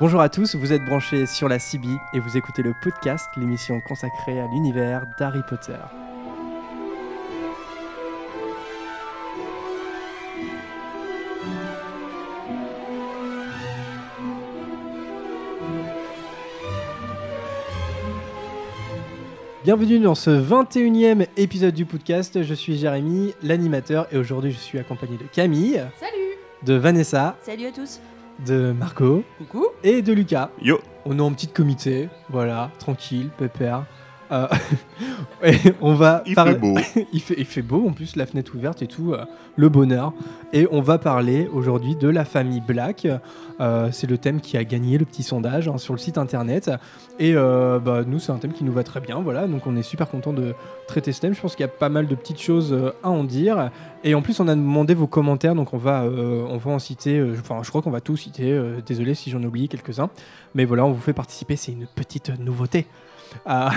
Bonjour à tous, vous êtes branchés sur la CB et vous écoutez le podcast, l'émission consacrée à l'univers d'Harry Potter. Bienvenue dans ce 21e épisode du podcast. Je suis Jérémy, l'animateur, et aujourd'hui je suis accompagné de Camille, Salut de Vanessa, Salut à tous de Marco Coucou et de Lucas. Yo On est en petit comité, voilà, tranquille, pépère. Euh, on va Il parler- fait beau. il, fait, il fait beau en plus, la fenêtre ouverte et tout, euh, le bonheur. Et on va parler aujourd'hui de la famille Black. Euh, c'est le thème qui a gagné le petit sondage hein, sur le site internet. Et bah, nous, c'est un thème qui nous va très bien. Voilà, donc on est super content de traiter ce thème. Je pense qu'il y a pas mal de petites choses à en dire. Et en plus, on a demandé vos commentaires, donc on va, on va en citer. Enfin, je crois qu'on va tout citer. désolé si j'en ai oublié quelques-uns. Mais voilà, on vous fait participer. C'est une petite nouveauté. Ah,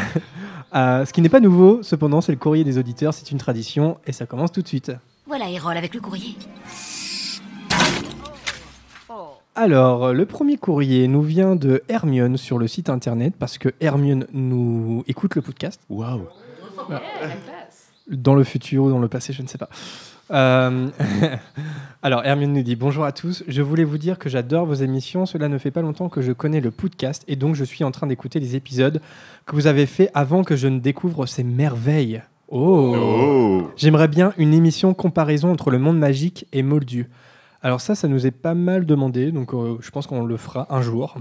ah, ce qui n'est pas nouveau, cependant, c'est le courrier des auditeurs. C'est une tradition et ça commence tout de suite. Voilà Erol avec le courrier. Alors, euh, le premier courrier nous vient de Hermione sur le site internet parce que Hermione nous écoute le podcast. Waouh. Dans le futur ou dans le passé, je ne sais pas. Euh, Alors, Hermione nous dit Bonjour à tous, je voulais vous dire que j'adore vos émissions. Cela ne fait pas longtemps que je connais le podcast et donc je suis en train d'écouter les épisodes que vous avez fait avant que je ne découvre ces merveilles. Oh, Oh. J'aimerais bien une émission comparaison entre le monde magique et Moldu. Alors ça, ça nous est pas mal demandé, donc euh, je pense qu'on le fera un jour.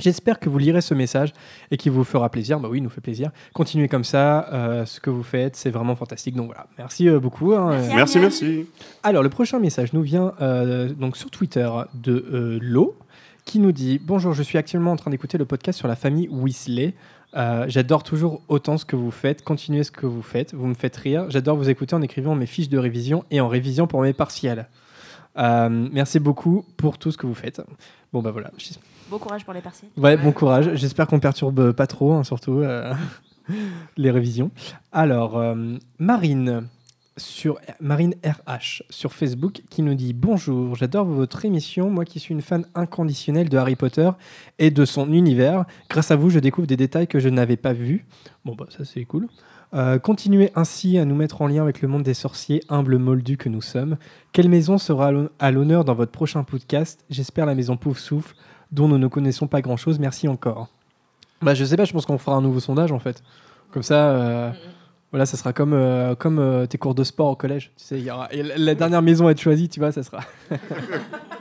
J'espère que vous lirez ce message et qu'il vous fera plaisir. Bah oui, il nous fait plaisir. Continuez comme ça, euh, ce que vous faites, c'est vraiment fantastique. Donc voilà, merci euh, beaucoup. hein, Merci. euh. Merci, merci. Alors, le prochain message nous vient euh, donc sur Twitter de euh, Lo, qui nous dit Bonjour, je suis actuellement en train d'écouter le podcast sur la famille Weasley. Euh, J'adore toujours autant ce que vous faites. Continuez ce que vous faites. Vous me faites rire. J'adore vous écouter en écrivant mes fiches de révision et en révision pour mes partiels. Euh, merci beaucoup pour tout ce que vous faites. Bon, bah voilà. Bon courage pour les parties. Ouais, bon courage. J'espère qu'on perturbe pas trop, hein, surtout euh, les révisions. Alors, euh, Marine sur Marine RH sur Facebook qui nous dit bonjour, j'adore votre émission. Moi qui suis une fan inconditionnelle de Harry Potter et de son univers, grâce à vous, je découvre des détails que je n'avais pas vus. Bon bah ça c'est cool. Euh, continuez ainsi à nous mettre en lien avec le monde des sorciers, humbles moldus que nous sommes. Quelle maison sera à l'honneur dans votre prochain podcast? J'espère la maison Pouf Souffle, dont nous ne connaissons pas grand-chose. Merci encore. Bah, je sais pas, je pense qu'on fera un nouveau sondage en fait. Comme ça, euh, voilà, ça sera comme, euh, comme euh, tes cours de sport au collège. Tu sais, il y aura, et la dernière maison à être choisie, tu vois, ça sera,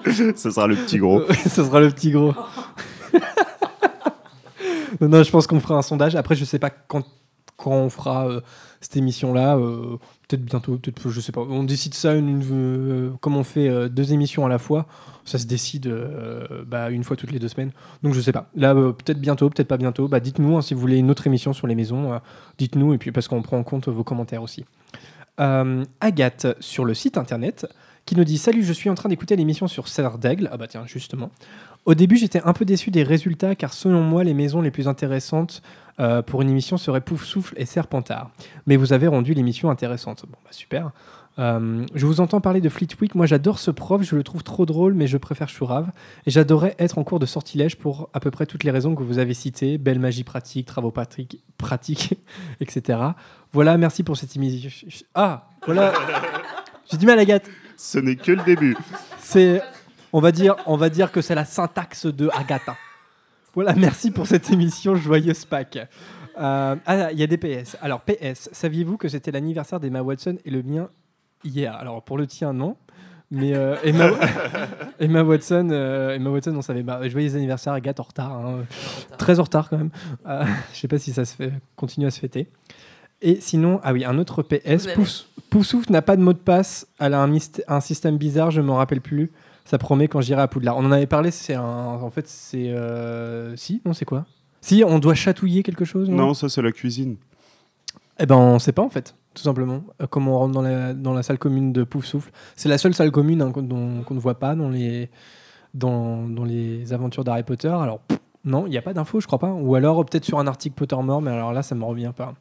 Ce sera le petit gros. ça sera le petit gros. non, non, je pense qu'on fera un sondage. Après, je sais pas quand, quand on fera euh, cette émission-là. euh, peut-être bientôt, peut-être, je sais pas. On décide ça euh, comme on fait deux émissions à la fois. Ça se décide bah, une fois toutes les deux semaines. Donc je sais pas. Là, peut-être bientôt, peut-être pas bientôt. Bah, dites-nous hein, si vous voulez une autre émission sur les maisons. dites-nous et puis parce qu'on prend en compte vos commentaires aussi. Agathe sur le site internet qui nous dit Salut, je suis en train d'écouter l'émission sur Serre d'Aigle. Ah bah tiens, justement. Au début, j'étais un peu déçu des résultats car selon moi, les maisons les plus intéressantes euh, pour une émission seraient Pouf Souffle et Serpentard. Mais vous avez rendu l'émission intéressante. Bon, bah super. Euh, je vous entends parler de Fleetwick. Moi, j'adore ce prof. Je le trouve trop drôle, mais je préfère Chourave. Et j'adorerais être en cours de sortilège pour à peu près toutes les raisons que vous avez citées belle magie pratique, travaux pratiques, pratiques etc. Voilà, merci pour cette émission. Ah, voilà. J'ai du mal, Agathe. Ce n'est que le début. C'est, on va dire, on va dire que c'est la syntaxe de Agatha. Voilà, merci pour cette émission joyeuse Pâques. Euh, ah, il y a des PS. Alors PS, saviez-vous que c'était l'anniversaire d'Emma Watson et le mien hier? Alors pour le tien non, mais euh, Emma, Emma Watson, euh, Emma Watson, on savait pas. Joyeux anniversaire Agathe en retard, hein. très en retard quand même. Euh, je sais pas si ça se fait, continue à se fêter. Et sinon, ah oui, un autre PS. Poufsouffle n'a pas de mot de passe. Elle a un, un système bizarre, je m'en rappelle plus. Ça promet quand j'irai à Poudlard. On en avait parlé, c'est un. En fait, c'est. euh, Si Non, c'est quoi? Si, on doit chatouiller quelque chose Non, ça, c'est la cuisine. Eh ben, on sait pas en fait, tout simplement. Euh, comment on rentre dans la, dans la salle commune de Pouf Souffle. C'est la seule salle commune hein, qu'on dont- qu'on ne voit pas dans les, dans, dans les aventures d'Harry Potter. Alors, pff, non, il n'y a pas d'infos, je crois pas. Ou alors, peut-être sur un article Pottermore, mais alors là, ça me revient pas.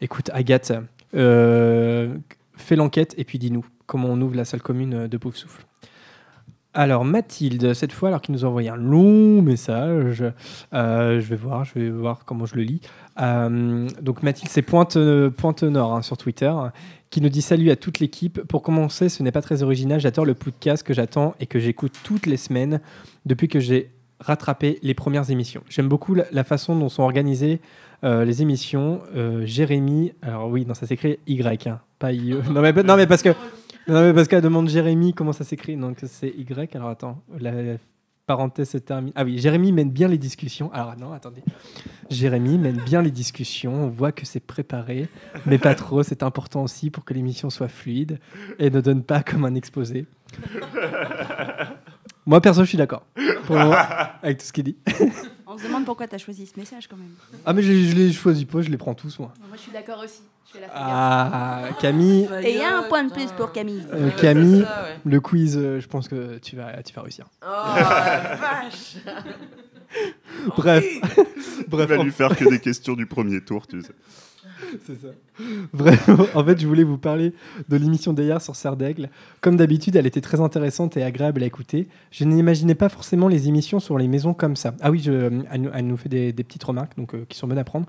Écoute, Agathe, euh, fais l'enquête et puis dis-nous comment on ouvre la salle commune de Pouf Souffle. Alors Mathilde, cette fois, alors qu'il nous a envoyé un long message, euh, je vais voir, je vais voir comment je le lis. Euh, donc Mathilde, c'est Pointe, Pointe Nord hein, sur Twitter, qui nous dit salut à toute l'équipe. Pour commencer, ce n'est pas très original, j'adore le podcast que j'attends et que j'écoute toutes les semaines depuis que j'ai rattrapé les premières émissions. J'aime beaucoup la, façon dont sont organisées euh, les émissions. Jérémy, alors oui, non, ça s'écrit Y, hein, pas IE. Non mais, non, mais parce que non, mais parce qu'elle demande Jérémy comment ça s'écrit, donc c'est Y. Alors attends, la parenthèse se termine. Ah oui, Jérémy mène bien les discussions. Alors non, attendez. Jérémy mène bien les discussions. On voit que c'est préparé, mais pas trop. C'est important aussi pour que l'émission soit fluide et ne donne pas comme un exposé. Moi, perso, je suis d'accord. Pour le moment, avec tout ce qu'il dit. On se demande pourquoi tu as choisi ce message quand même. Ah, mais je, je les choisis pas, je les prends tous, moi. Moi, je suis d'accord aussi. Ah, Camille, Et il y a un point de plus pour Camille. euh, Camille le quiz, euh, je pense que tu vas, tu vas réussir. Oh la vache Bref, Il bref, va en lui faire que des questions du premier tour, tu sais. C'est ça. Bref, en fait, je voulais vous parler de l'émission d'hier sur Serre d'Aigle. Comme d'habitude, elle était très intéressante et agréable à écouter. Je n'imaginais pas forcément les émissions sur les maisons comme ça. Ah oui, je, elle, nous- elle nous fait des, des petites remarques donc, euh, qui sont bonnes à prendre.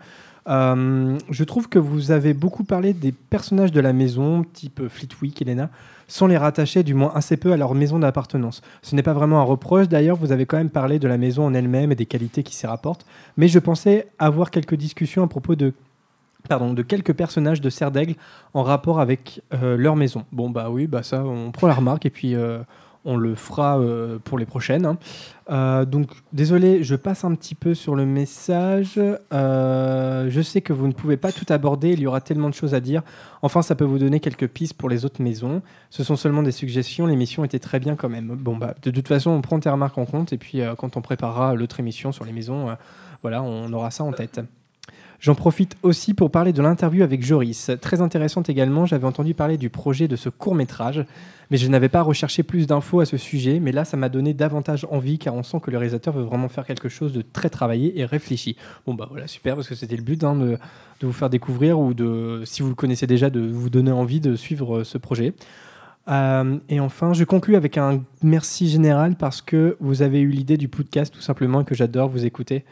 Euh, je trouve que vous avez beaucoup parlé des personnages de la maison, type Fleetwick, Elena, sans les rattacher du moins assez peu à leur maison d'appartenance. Ce n'est pas vraiment un reproche, d'ailleurs, vous avez quand même parlé de la maison en elle-même et des qualités qui s'y rapportent, mais je pensais avoir quelques discussions à propos de pardon, de quelques personnages de Serre d'Aigle en rapport avec euh, leur maison. Bon, bah oui, bah ça, on prend la remarque et puis euh, on le fera euh, pour les prochaines. hein. Euh, donc, désolé, je passe un petit peu sur le message. Euh, je sais que vous ne pouvez pas tout aborder, il y aura tellement de choses à dire. Enfin, ça peut vous donner quelques pistes pour les autres maisons. Ce sont seulement des suggestions, l'émission était très bien quand même. Bon, bah, de toute façon, on prend tes remarques en compte et puis quand on préparera l'autre émission sur les maisons, voilà, on aura ça en tête. J'en profite aussi pour parler de l'interview avec Joris. Très intéressante également, j'avais entendu parler du projet de ce court métrage, mais je n'avais pas recherché plus d'infos à ce sujet, mais là ça m'a donné davantage envie car on sent que le réalisateur veut vraiment faire quelque chose de très travaillé et réfléchi. Bon bah voilà, super, parce que c'était le but hein, de, de vous faire découvrir ou de, si vous le connaissez déjà, de vous donner envie de suivre euh, ce projet. Euh, et enfin, je conclus avec un merci général parce que vous avez eu l'idée du podcast tout simplement et que j'adore vous écouter.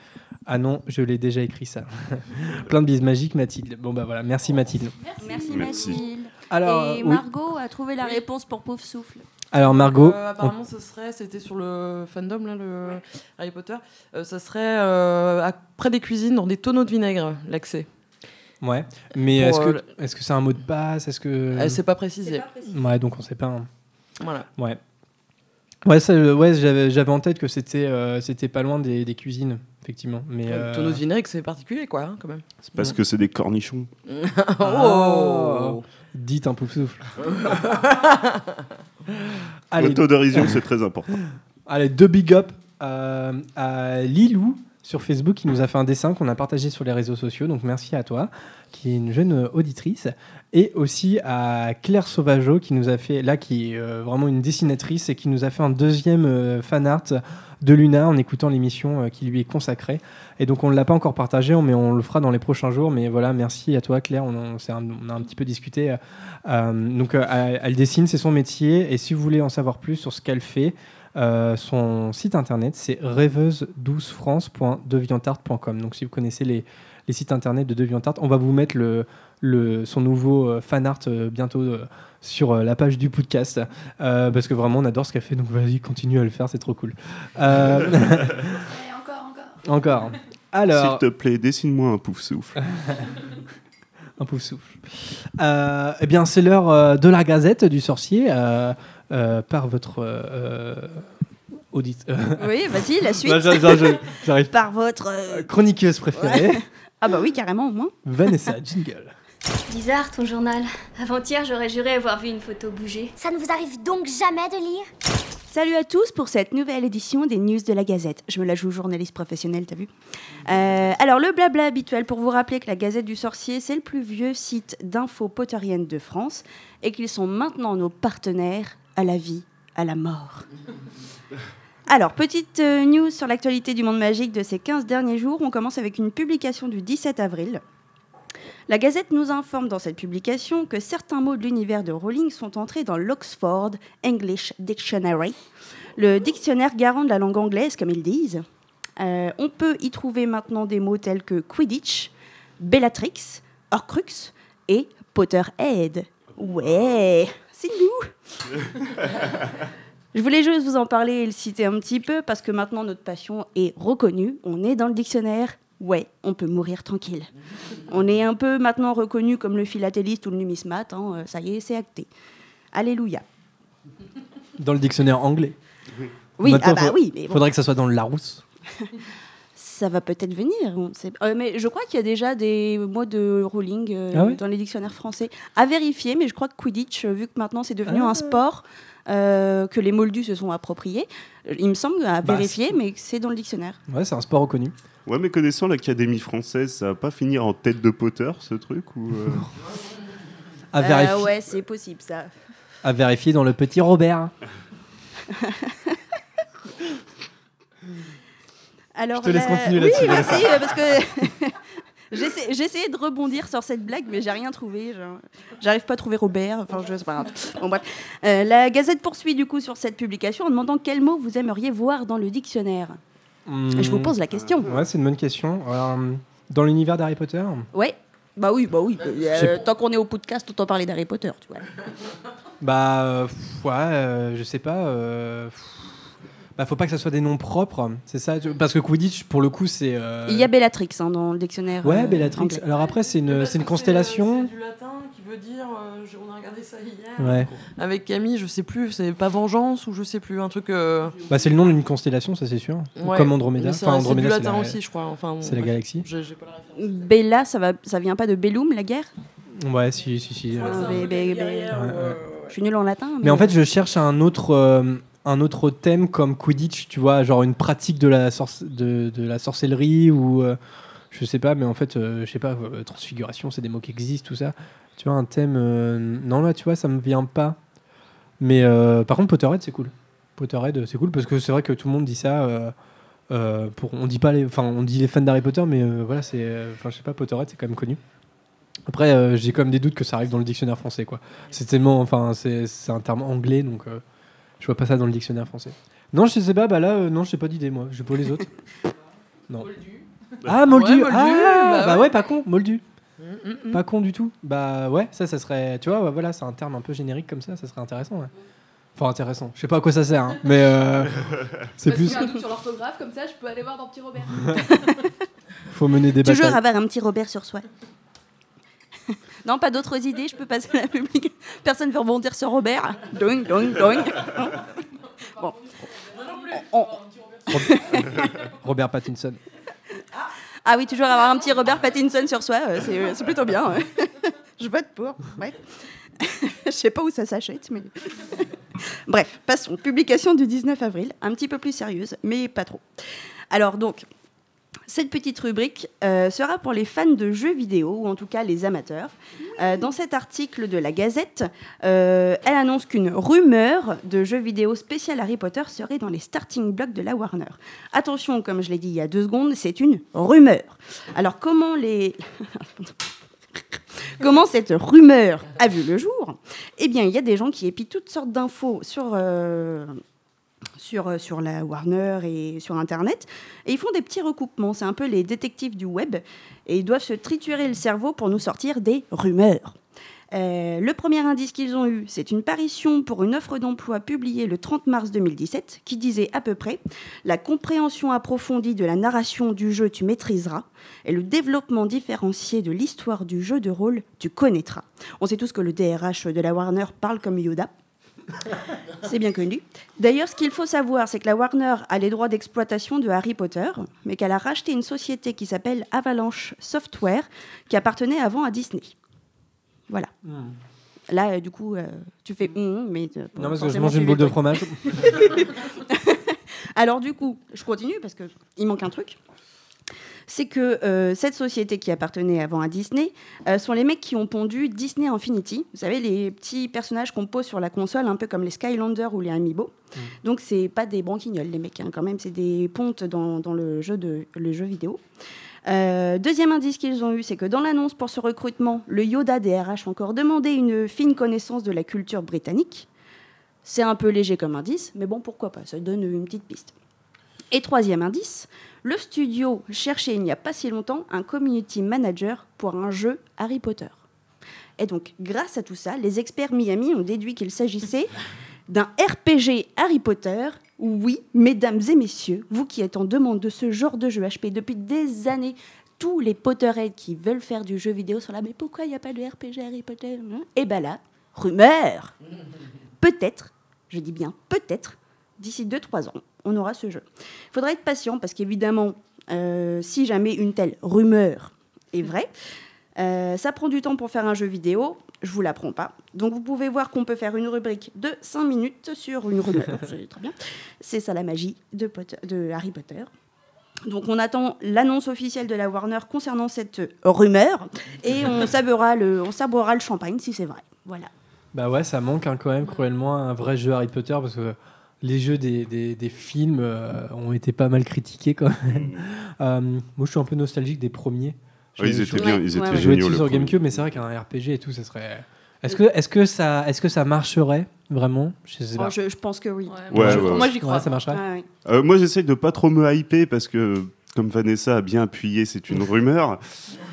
Ah non, je l'ai déjà écrit ça. Plein de bises magiques, Mathilde. Bon bah voilà, merci Mathilde. Merci, Merci. Mathilde. Alors, Et euh, oui. Margot a trouvé la réponse pour Pouf Souffle. Alors Margot, Euh, apparemment, ce serait, c'était sur le fandom, là, le Harry Potter. Euh, ça serait euh, à- près des cuisines, dans des tonneaux de vinaigre, l'accès. ouais. Mais est-ce euh, que est-ce que c'est un mot de passe? Est-ce que Euh, c'est pas précisé. ouais, donc on sait pas. hein. Voilà. Ouais. Ouais, ça, euh, ouais, j'avais j'avais en tête que c'était euh, c'était pas loin des, des cuisines, effectivement. Mais Le euh, tonneau de vinaigre, c'est particulier, quoi, hein, quand même. C'est parce que c'est des cornichons. oh dites un pouf souffle. L'autodérision, c'est très important. Allez, deux big up euh, à Lilou sur Facebook qui nous a fait un dessin qu'on a partagé sur les réseaux sociaux. Donc merci à toi, qui est une jeune auditrice. Et aussi à Claire Sauvageau qui nous a fait, là, qui est euh, vraiment une dessinatrice et qui nous a fait un deuxième euh, fan art de Luna en écoutant l'émission euh, qui lui est consacrée. Et donc on ne l'a pas encore partagé, mais on le fera dans les prochains jours. Mais voilà, merci à toi Claire, on, on a un petit peu discuté. donc elle dessine, c'est son métier. Et si vous voulez en savoir plus sur ce qu'elle fait, euh, son site internet, c'est rêveuse12france.deviantart.com. Donc, si vous connaissez les, les sites internet de Deviantart, on va vous mettre le, le, son nouveau euh, fan art euh, bientôt euh, sur euh, la page du podcast. Euh, parce que vraiment, on adore ce qu'elle fait. Donc, vas-y, continue à le faire, c'est trop cool. Euh, Allez, encore, encore. encore. Alors, S'il te plaît, dessine-moi un pouf souffle. un pouf souffle. Euh, eh bien, c'est l'heure euh, de la gazette du sorcier par votre euh, audit. Oui, vas-y, la suite. Par votre. euh, Euh, Chroniqueuse préférée, Ah bah oui, carrément, au moins. Vanessa Jingle. Bizarre ton journal. Avant-hier, j'aurais juré avoir vu une photo bouger. Ça ne vous arrive donc jamais de lire? Salut à tous pour cette nouvelle édition des news de la Gazette. Je me la joue journaliste professionnel, t'as vu? Euh, Alors, le blabla habituel pour vous rappeler que la Gazette du Sorcier, c'est le plus vieux site d'infos potteriennes de France et qu'ils sont maintenant nos partenaires à la vie, à la mort. Alors, petite euh, news sur l'actualité du monde magique de ces 15 derniers jours. On commence avec une publication du 17 avril. La Gazette nous informe dans cette publication que certains mots de l'univers de Rowling sont entrés dans l'Oxford English Dictionary, le dictionnaire garant de la langue anglaise, comme ils disent. Euh, on peut y trouver maintenant des mots tels que Quidditch, Bellatrix, Horcrux et Potterhead. Ouais, c'est nous. Je voulais juste vous en parler et le citer un petit peu parce que maintenant notre passion est reconnue. On est dans le dictionnaire. Ouais, on peut mourir tranquille. On est un peu maintenant reconnu comme le philatéliste ou le numismate. hein, euh, Ça y est, c'est acté. Alléluia. Dans le dictionnaire anglais. Oui, ah bah faut- oui, mais bon, Faudrait que ça soit dans le Larousse. ça va peut-être venir. on sait- Euh, mais je crois qu'il y a déjà des mots de Rowling euh, Ah dans les dictionnaires français. À vérifier, mais je crois que Quidditch, euh, vu que maintenant c'est devenu Ah. un sport euh, que les moldus se sont appropriés, il me semble à Bah, vérifier, mais c'est dans le dictionnaire. Ouais, c'est un sport reconnu. Ouais, mais connaissant l'Académie française, ça va pas finir en tête de Potter, ce truc ou euh, À Euh, vérifier, ouais, c'est possible ça. à vérifier dans le petit Robert. Alors, Je te laisse la- continuer oui, là-dessus, merci, euh, parce que j'essaie- j'essayais de rebondir sur cette blague, mais j'ai rien trouvé. J'arrive pas à trouver Robert. Enfin, je sais pas. grave. Bon, bref. Euh, la Gazette poursuit du coup sur cette publication en demandant quels mots vous aimeriez voir dans le dictionnaire. Je vous pose la question. Ouais, c'est une bonne question. Alors, dans l'univers d'Harry Potter Ouais. Bah oui, bah oui. Euh, tant qu'on est au podcast, autant parler d'Harry Potter, tu vois. Bah, euh, ouais, euh, je sais pas. euh, pff, bah, faut pas que ça soit des noms propres, c'est ça Parce que Quidditch, pour le coup, c'est. euh, Il y a Bellatrix hein, dans le dictionnaire. Ouais, euh, Bellatrix. anglais. Alors après, c'est une, c'est une C'est constellation. du latin qui veut dire. euh, je- on a regardé ça hier. Ouais. Avec Camille, je sais plus, c'est pas vengeance ou je sais plus, un truc. euh, Bah, c'est le nom d'une constellation, ça c'est sûr. ouais. Comme Andromeda. C'est Enfin, c'est Andromeda, c'est latin la, aussi, je crois. Enfin, bon, c'est la galaxie. J'ai j'ai pas la référence. Bella, ça, va, ça vient pas de Bellum, la guerre? Ouais, si, si, si. Euh. c'est ouais, euh, Je suis nulle en latin. Mais en fait, je cherche un autre, euh, un autre thème comme Quidditch, tu vois, genre une pratique de la, de, de la sorcellerie ou euh, je sais pas, mais en fait, euh, je sais pas, euh, transfiguration, c'est des mots qui existent, tout ça. Tu vois, un thème. non, là, tu vois, ça me vient pas. Mais par contre, Potterhead, c'est cool. Potterhead, c'est cool parce que c'est vrai que tout le monde dit ça. pour, on dit pas les, enfin, on dit les fans d'Harry Potter, mais voilà, c'est, enfin, je sais pas, Potterhead, c'est quand même connu. Après, j'ai quand même des doutes que ça arrive dans le dictionnaire français, quoi. C'est tellement, enfin, c'est c'est un terme anglais, donc je vois pas ça dans le dictionnaire français. Non, je sais pas, bah là, euh, non, j'ai pas d'idée, moi. Je sais pas les autres. non. Ah, Moldu, Ouais, Moldu, ah, bah bah, ouais. ouais. pas con, Moldu. mm, mm, mm. Pas con du tout. Bah ouais, ça, ça serait, tu vois, bah, voilà, c'est un terme un peu générique comme ça, ça serait intéressant, ouais. Enfin, intéressant. Je sais pas à quoi ça sert, hein, mais euh, c'est plus, j'ai un doute sur l'orthographe, comme ça je peux aller voir dans Petit Robert. faut mener des Toujours batailles. avoir un petit Robert sur soi. Non, pas d'autres idées, je peux passer à la public. Personne veut rebondir sur Robert. Doing, doing, doing. bon. On- on- Robert Pattinson. Ah oui, toujours avoir un petit Robert Pattinson sur soi, euh, c'est c'est plutôt bien. ouais. je vote pour. Bref. Je sais pas où ça s'achète, mais. Bref, passons. Publication du 19 avril, un petit peu plus sérieuse, mais pas trop. Alors donc, cette petite rubrique euh, sera pour les fans de jeux vidéo, ou en tout cas les amateurs. Euh, dans cet article de la Gazette, euh, elle annonce qu'une rumeur de jeu vidéo spécial Harry Potter serait dans les starting blocks de la Warner. Attention, comme je l'ai dit il y a deux secondes, c'est une rumeur. Alors comment les... Comment cette rumeur a vu le jour? Eh bien, il y a des gens qui épient toutes sortes d'infos sur, sur, euh, sur la Warner et sur Internet, et ils font des petits recoupements. C'est un peu les détectives du web, et ils doivent se triturer le cerveau pour nous sortir des rumeurs. Euh, le premier indice qu'ils ont eu, c'est une parution pour une offre d'emploi publiée le 30 mars 2017 qui disait à peu près La compréhension approfondie de la narration du jeu tu maîtriseras et le développement différencié de l'histoire du jeu de rôle tu connaîtras. On sait tous que le DRH de la Warner parle comme Yoda. C'est bien connu. D'ailleurs, ce qu'il faut savoir, c'est que la Warner a les droits d'exploitation de Harry Potter, mais qu'elle a racheté une société qui s'appelle Avalanche Software, qui appartenait avant à Disney. Voilà. Là, euh, du coup, euh, tu fais mais euh, Non, parce que je mange une boule de fromage. Alors du coup, je continue parce que il manque un truc. C'est que euh, cette société qui appartenait avant à Disney euh, sont les mecs qui ont pondu Disney Infinity. Vous savez, les petits personnages qu'on pose sur la console, un peu comme les Skylanders ou les Amiibo. Donc, c'est pas des branquignoles, les mecs, hein, quand même. C'est des pontes dans, dans le, jeu de, le jeu vidéo. Euh, deuxième indice qu'ils ont eu, c'est que dans l'annonce pour ce recrutement, le Yoda des RH encore demandé une fine connaissance de la culture britannique. C'est un peu léger comme indice, mais bon, pourquoi pas, ça donne une petite piste. Et troisième indice, le studio cherchait il n'y a pas si longtemps un community manager pour un jeu Harry Potter. Et donc, grâce à tout ça, les experts Miami ont déduit qu'il s'agissait d'un RPG Harry Potter. Oui, mesdames et messieurs, vous qui êtes en demande de ce genre de jeu HP depuis des années, tous les Potterheads qui veulent faire du jeu vidéo sont là, mais pourquoi il n'y a pas de RPG Harry Potter Et ben là, rumeur Peut-être, je dis bien peut-être, d'ici 2-3 ans, on aura ce jeu. Il faudra être patient parce qu'évidemment, euh, si jamais une telle rumeur est vraie, euh, ça prend du temps pour faire un jeu vidéo, je vous l'apprends pas. Donc vous pouvez voir qu'on peut faire une rubrique de 5 minutes sur une rumeur. C'est très bien. C'est ça la magie de, Potter- de Harry Potter. Donc on attend l'annonce officielle de la Warner concernant cette rumeur et on sabrera le, on sabrera le champagne si c'est vrai. Voilà. Bah ouais, ça manque hein, quand même cruellement un vrai jeu Harry Potter parce que les jeux des, des- des films euh, ont été pas mal critiqués quand même. Euh, moi, je suis un peu nostalgique des premiers. Ouais, ils étaient bien, ils étaient ouais. géniaux. sur premier. GameCube, mais c'est vrai qu'un RPG et tout, ça serait. Est-ce que, est que, ça, est que ça marcherait vraiment Je sais pas. Oh, je, je pense que oui. Ouais, Ouais, moi, ouais, moi, ouais. j'y crois. Ouais, ça marcherait. Ouais, ouais. Euh, moi, j'essaye de pas trop me hyper parce que, comme Vanessa a bien appuyé, c'est une rumeur.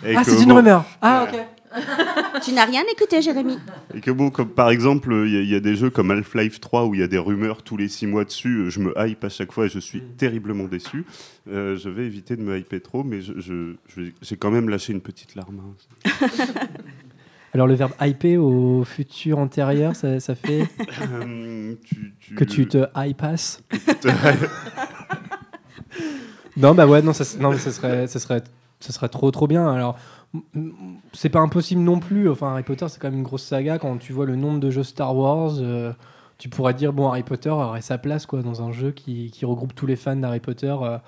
Et Ah, c'est une bon- rumeur Ah, ok. Tu n'as rien écouté, Jérémy Et que bon, comme par exemple, il y, a- il y a des jeux comme Half-Life 3 où il y a des rumeurs tous les 6 mois dessus. Je me hype à chaque fois et je suis terriblement déçu. Euh, je vais éviter de me hyper trop, mais je- je- je- j'ai quand même lâché une petite larme. hein. Alors, le verbe hyper au futur antérieur, ça, ça fait Euh, tu- tu- que tu te hypasses Non, bah ouais, non, ça, non, ça serait, ça serait, ça serait trop, trop bien. Alors, c'est pas impossible non plus. Enfin, Harry Potter, c'est quand même une grosse saga. Quand tu vois le nombre de jeux Star Wars, euh, tu pourrais dire bon, Harry Potter aurait sa place quoi dans un jeu qui, qui regroupe tous les fans d'Harry Potter. euh.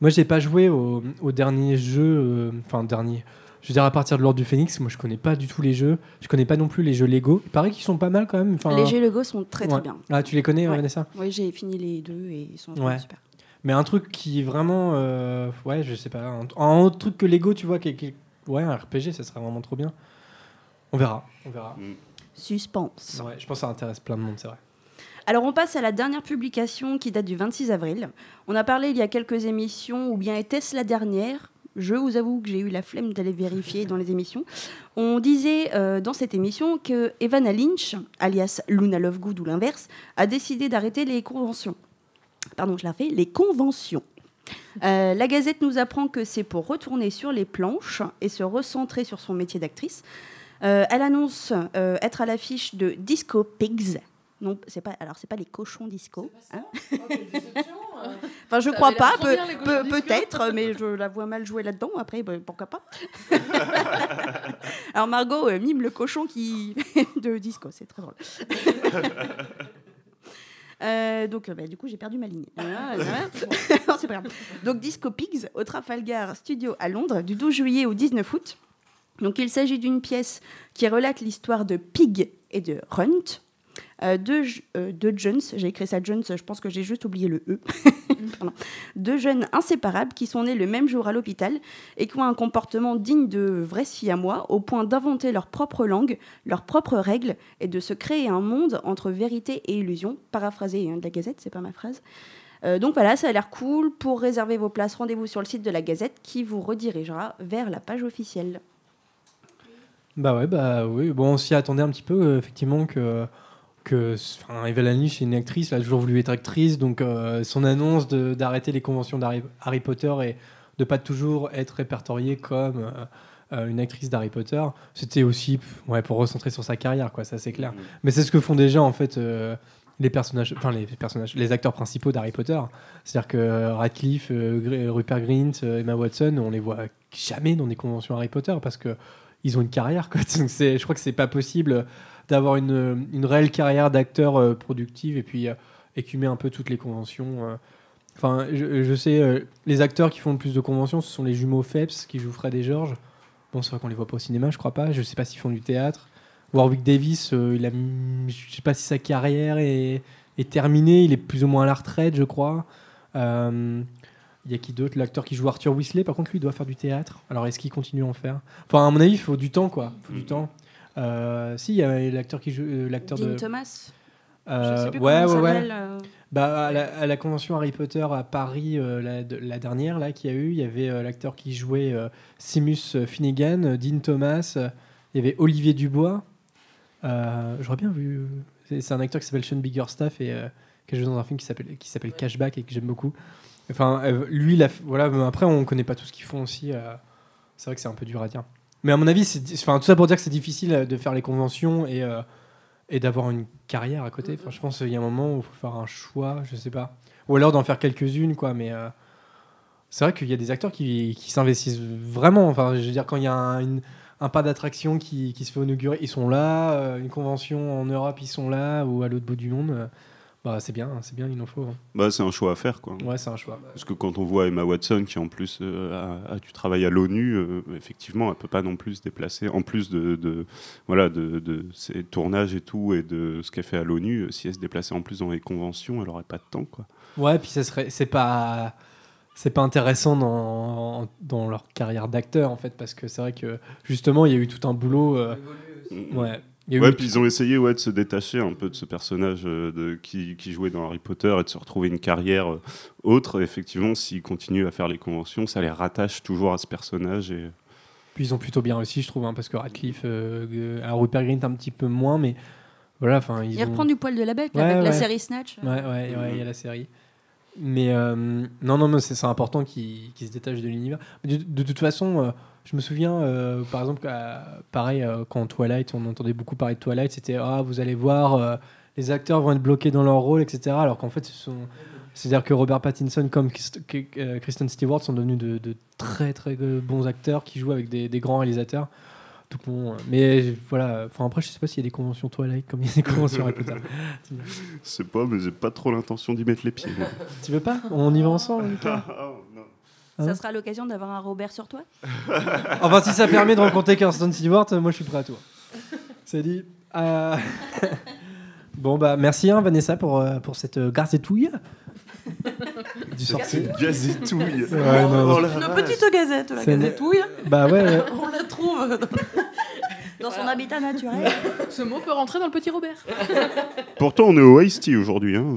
Moi, j'ai pas joué au, au dernier jeu, euh, enfin dernier. Je veux dire à partir de l'ordre du Phénix, moi je connais pas du tout les jeux. Je connais pas non plus les jeux Lego. Il paraît qu'ils sont pas mal quand même. Enfin, Les jeux Lego sont très très ouais. bien. Ah, tu les connais, Ouais. Vanessa? Oui, j'ai fini les deux et ils sont Ouais. super. Mais un truc qui vraiment. euh, ouais, je sais pas. Un, un autre truc que Lego, tu vois, qui, qui est- ouais, un RPG, ça serait vraiment trop bien. On verra. On verra. Suspense. Ouais, je pense que ça intéresse plein de monde, c'est vrai. Alors on passe à la dernière publication qui date du 26 avril. On a parlé il y a quelques émissions, ou bien était-ce la dernière? Je vous avoue que j'ai eu la flemme d'aller vérifier dans les émissions. On disait euh, dans cette émission que Evanna Lynch, alias Luna Lovegood ou l'inverse, a décidé d'arrêter les conventions. Pardon, je la fais, les conventions. Euh, la Gazette nous apprend que c'est pour retourner sur les planches et se recentrer sur son métier d'actrice. Euh, elle annonce euh, être à l'affiche de Disco Pigs. Non, c'est pas. Alors c'est pas les cochons disco. hein. Enfin, je Ça crois pas. Peut-être, mais je la vois mal jouer là-dedans. Après, bah, pourquoi pas. Alors Margot mime le cochon qui de disco. C'est très drôle. Euh, donc, euh, bah, du coup, j'ai perdu ma ligne. Ah. Non, c'est pas grave. Donc, Disco Pigs au Trafalgar Studio à Londres du 12 juillet au 19 août. Donc, il s'agit d'une pièce qui relate l'histoire de Pig et de Runt, deux, j- euh, deux jeunes, j'ai écrit ça jeunes, je pense que j'ai juste oublié le E, Pardon. deux jeunes inséparables qui sont nés le même jour à l'hôpital et qui ont un comportement digne de vrais siamois au point d'inventer leur propre langue, leurs propres règles et de se créer un monde entre vérité et illusion. Paraphrasé hein, de la Gazette, c'est pas ma phrase. Euh, donc voilà, ça a l'air cool. Pour réserver vos places, rendez-vous sur le site de la Gazette qui vous redirigera vers la page officielle. Bah ouais, bah oui. Bon, on s'y attendait un petit peu, euh, effectivement, que. Que enfin, Eva Lynch est une actrice, elle a toujours voulu être actrice, donc euh, son annonce d'arrêter les conventions d'Harry Harry Potter et de pas toujours être répertoriée comme euh, euh, une actrice d'Harry Potter, c'était aussi ouais, pour recentrer sur sa carrière, quoi, ça c'est clair. Mais c'est ce que font déjà en fait euh, les personnages, enfin les personnages, les acteurs principaux d'Harry Potter. C'est-à-dire que Radcliffe, Rupert Grint, Emma Watson, on les voit jamais dans des conventions Harry Potter parce que ils ont une carrière. Quoi. Donc je crois que c'est pas possible d'avoir une, une réelle carrière d'acteur euh, productive et puis euh, écumer un peu toutes les conventions. euh. Enfin, je, je sais, les acteurs qui font le plus de conventions, ce sont les jumeaux Phelps qui jouent Fred et George. Bon, c'est vrai qu'on les voit pas au cinéma, je crois pas. Je sais pas s'ils font du théâtre. Warwick Davis, euh, il a, je sais pas si sa carrière est, est terminée. Il est plus ou moins à la retraite, je crois. Euh, Il y a qui d'autre? L'acteur qui joue Arthur Weasley, par contre, lui, il doit faire du théâtre. Alors, est-ce qu'il continue à en faire? Enfin, à mon avis, il faut du temps, quoi. Il faut du temps. Euh, si, il y a l'acteur qui joue. euh, l'acteur Dean de. Thomas. Euh, je sais plus ouais, ouais, ouais. Bah, à, la, à la convention Harry Potter à Paris, euh, la, de- la dernière là qu'il y a eu, il y avait euh, l'acteur qui jouait euh, Seamus Finnegan, Dean Thomas, il y avait Olivier Dubois. J'aurais bien vu. C'est un acteur qui s'appelle Sean Biggerstaff et qui a joué dans un film qui s'appelle qui s'appelle Cashback et que j'aime beaucoup. Enfin, lui, il a f- voilà. Après, on connaît pas tout ce qu'ils font aussi. c'est vrai que c'est un peu dur à dire. Mais à mon avis, c'est, enfin, tout ça pour dire que c'est difficile euh, de faire les conventions et euh, et d'avoir une carrière à côté. Enfin, je pense qu'il y a un moment où il faut faire un choix, je sais pas. Ou alors d'en faire quelques-unes, quoi. Mais euh, c'est vrai qu'il y a des acteurs qui, qui s'investissent vraiment. Enfin, je veux dire, quand il y a un, une- un pas d'attraction qui, qui se fait inaugurer, ils sont là. Une convention en Europe, ils sont là. Ou à l'autre bout du monde. Bah, c'est bien, c'est bien, il en faut. hein. Bah, c'est un choix à faire, quoi. Ouais, c'est un choix. Parce que quand on voit Emma Watson, qui en plus euh, a, a du travail à l'ONU, euh, effectivement, elle peut pas non plus se déplacer. En plus de, de- voilà, de, de ses tournages et tout, et de ce qu'elle fait à l'ONU, euh, si elle se déplaçait en plus dans les conventions, elle aurait pas de temps, quoi. Ouais, puis ça serait, c'est pas, c'est pas intéressant dans, dans leur carrière d'acteur en fait, parce que c'est vrai que justement il y a eu tout un boulot. euh, ouais. Il y a eu Ouais, puis ils ont essayé ouais, de se détacher un peu de ce personnage euh, de, qui, qui jouait dans Harry Potter et de se retrouver une carrière euh, autre. Effectivement, s'ils continuent à faire les conventions, ça les rattache toujours à ce personnage. Et... Puis ils ont plutôt bien réussi, je trouve, hein, parce que Radcliffe, euh, euh, alors Rupert Grint un petit peu moins, mais voilà, enfin ils Il ont- reprend du poil de la bête Ouais, avec la série Snatch. Ouais, ouais, ouais, il y a la série. Mais euh, non, non, mais c'est important qu'il qu'il se détache de l'univers. De, de toute façon, euh, je me souviens, euh, par exemple, pareil, euh, quand Twilight, on entendait beaucoup parler de Twilight, c'était Ah, vous allez voir, euh, les acteurs vont être bloqués dans leur rôle, etc. Alors qu'en fait, ce sont. C'est-à-dire que Robert Pattinson comme Kristen Stewart sont devenus de, de très très bons acteurs qui jouent avec des, des grands réalisateurs. Tout bon, mais voilà, enfin après je sais pas s'il y a des conventions Twilight comme il y a des conventions. Je sais pas, mais j'ai pas trop l'intention d'y mettre les pieds. Tu veux pas? On y va ensemble Lucas Oh, non. Hein Ça sera l'occasion d'avoir un Robert sur toi. Enfin, si ça permet de rencontrer Kirsten Stewart, euh, moi je suis prêt à tout. C'est dit. Euh, bon, bah merci hein, Vanessa pour, euh, pour cette garzetouille. du sorcier. Gazetouille. Ouais, non, Oh Une petite gazette, la C'est une- gazetouille, Bah ouais, ouais. on la trouve. Dans son habitat naturel. Ce mot peut rentrer dans le petit Robert. Pourtant, on est au Tea aujourd'hui. Hein.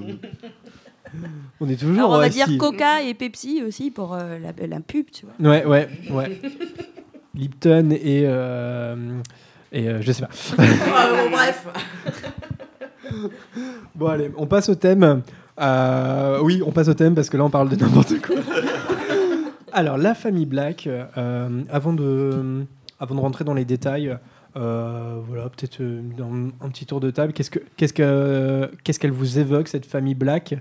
on est toujours. Alors, on va ouais, dire si. Coca et Pepsi aussi pour euh, la, la pub, tu vois. Ouais, ouais, ouais. Lipton et. euh, et euh, je sais pas. Ah, bon, bref. Bon, allez, on passe au thème. Euh, oui, on passe au thème parce que là, on parle de n'importe quoi. Alors, la famille Black, euh, avant, de, avant de rentrer dans les détails, euh, voilà, peut-être euh, un, un petit tour de table. Qu'est-ce que- qu'est-ce que- qu'est-ce qu'elle vous évoque, cette famille Black? Euh,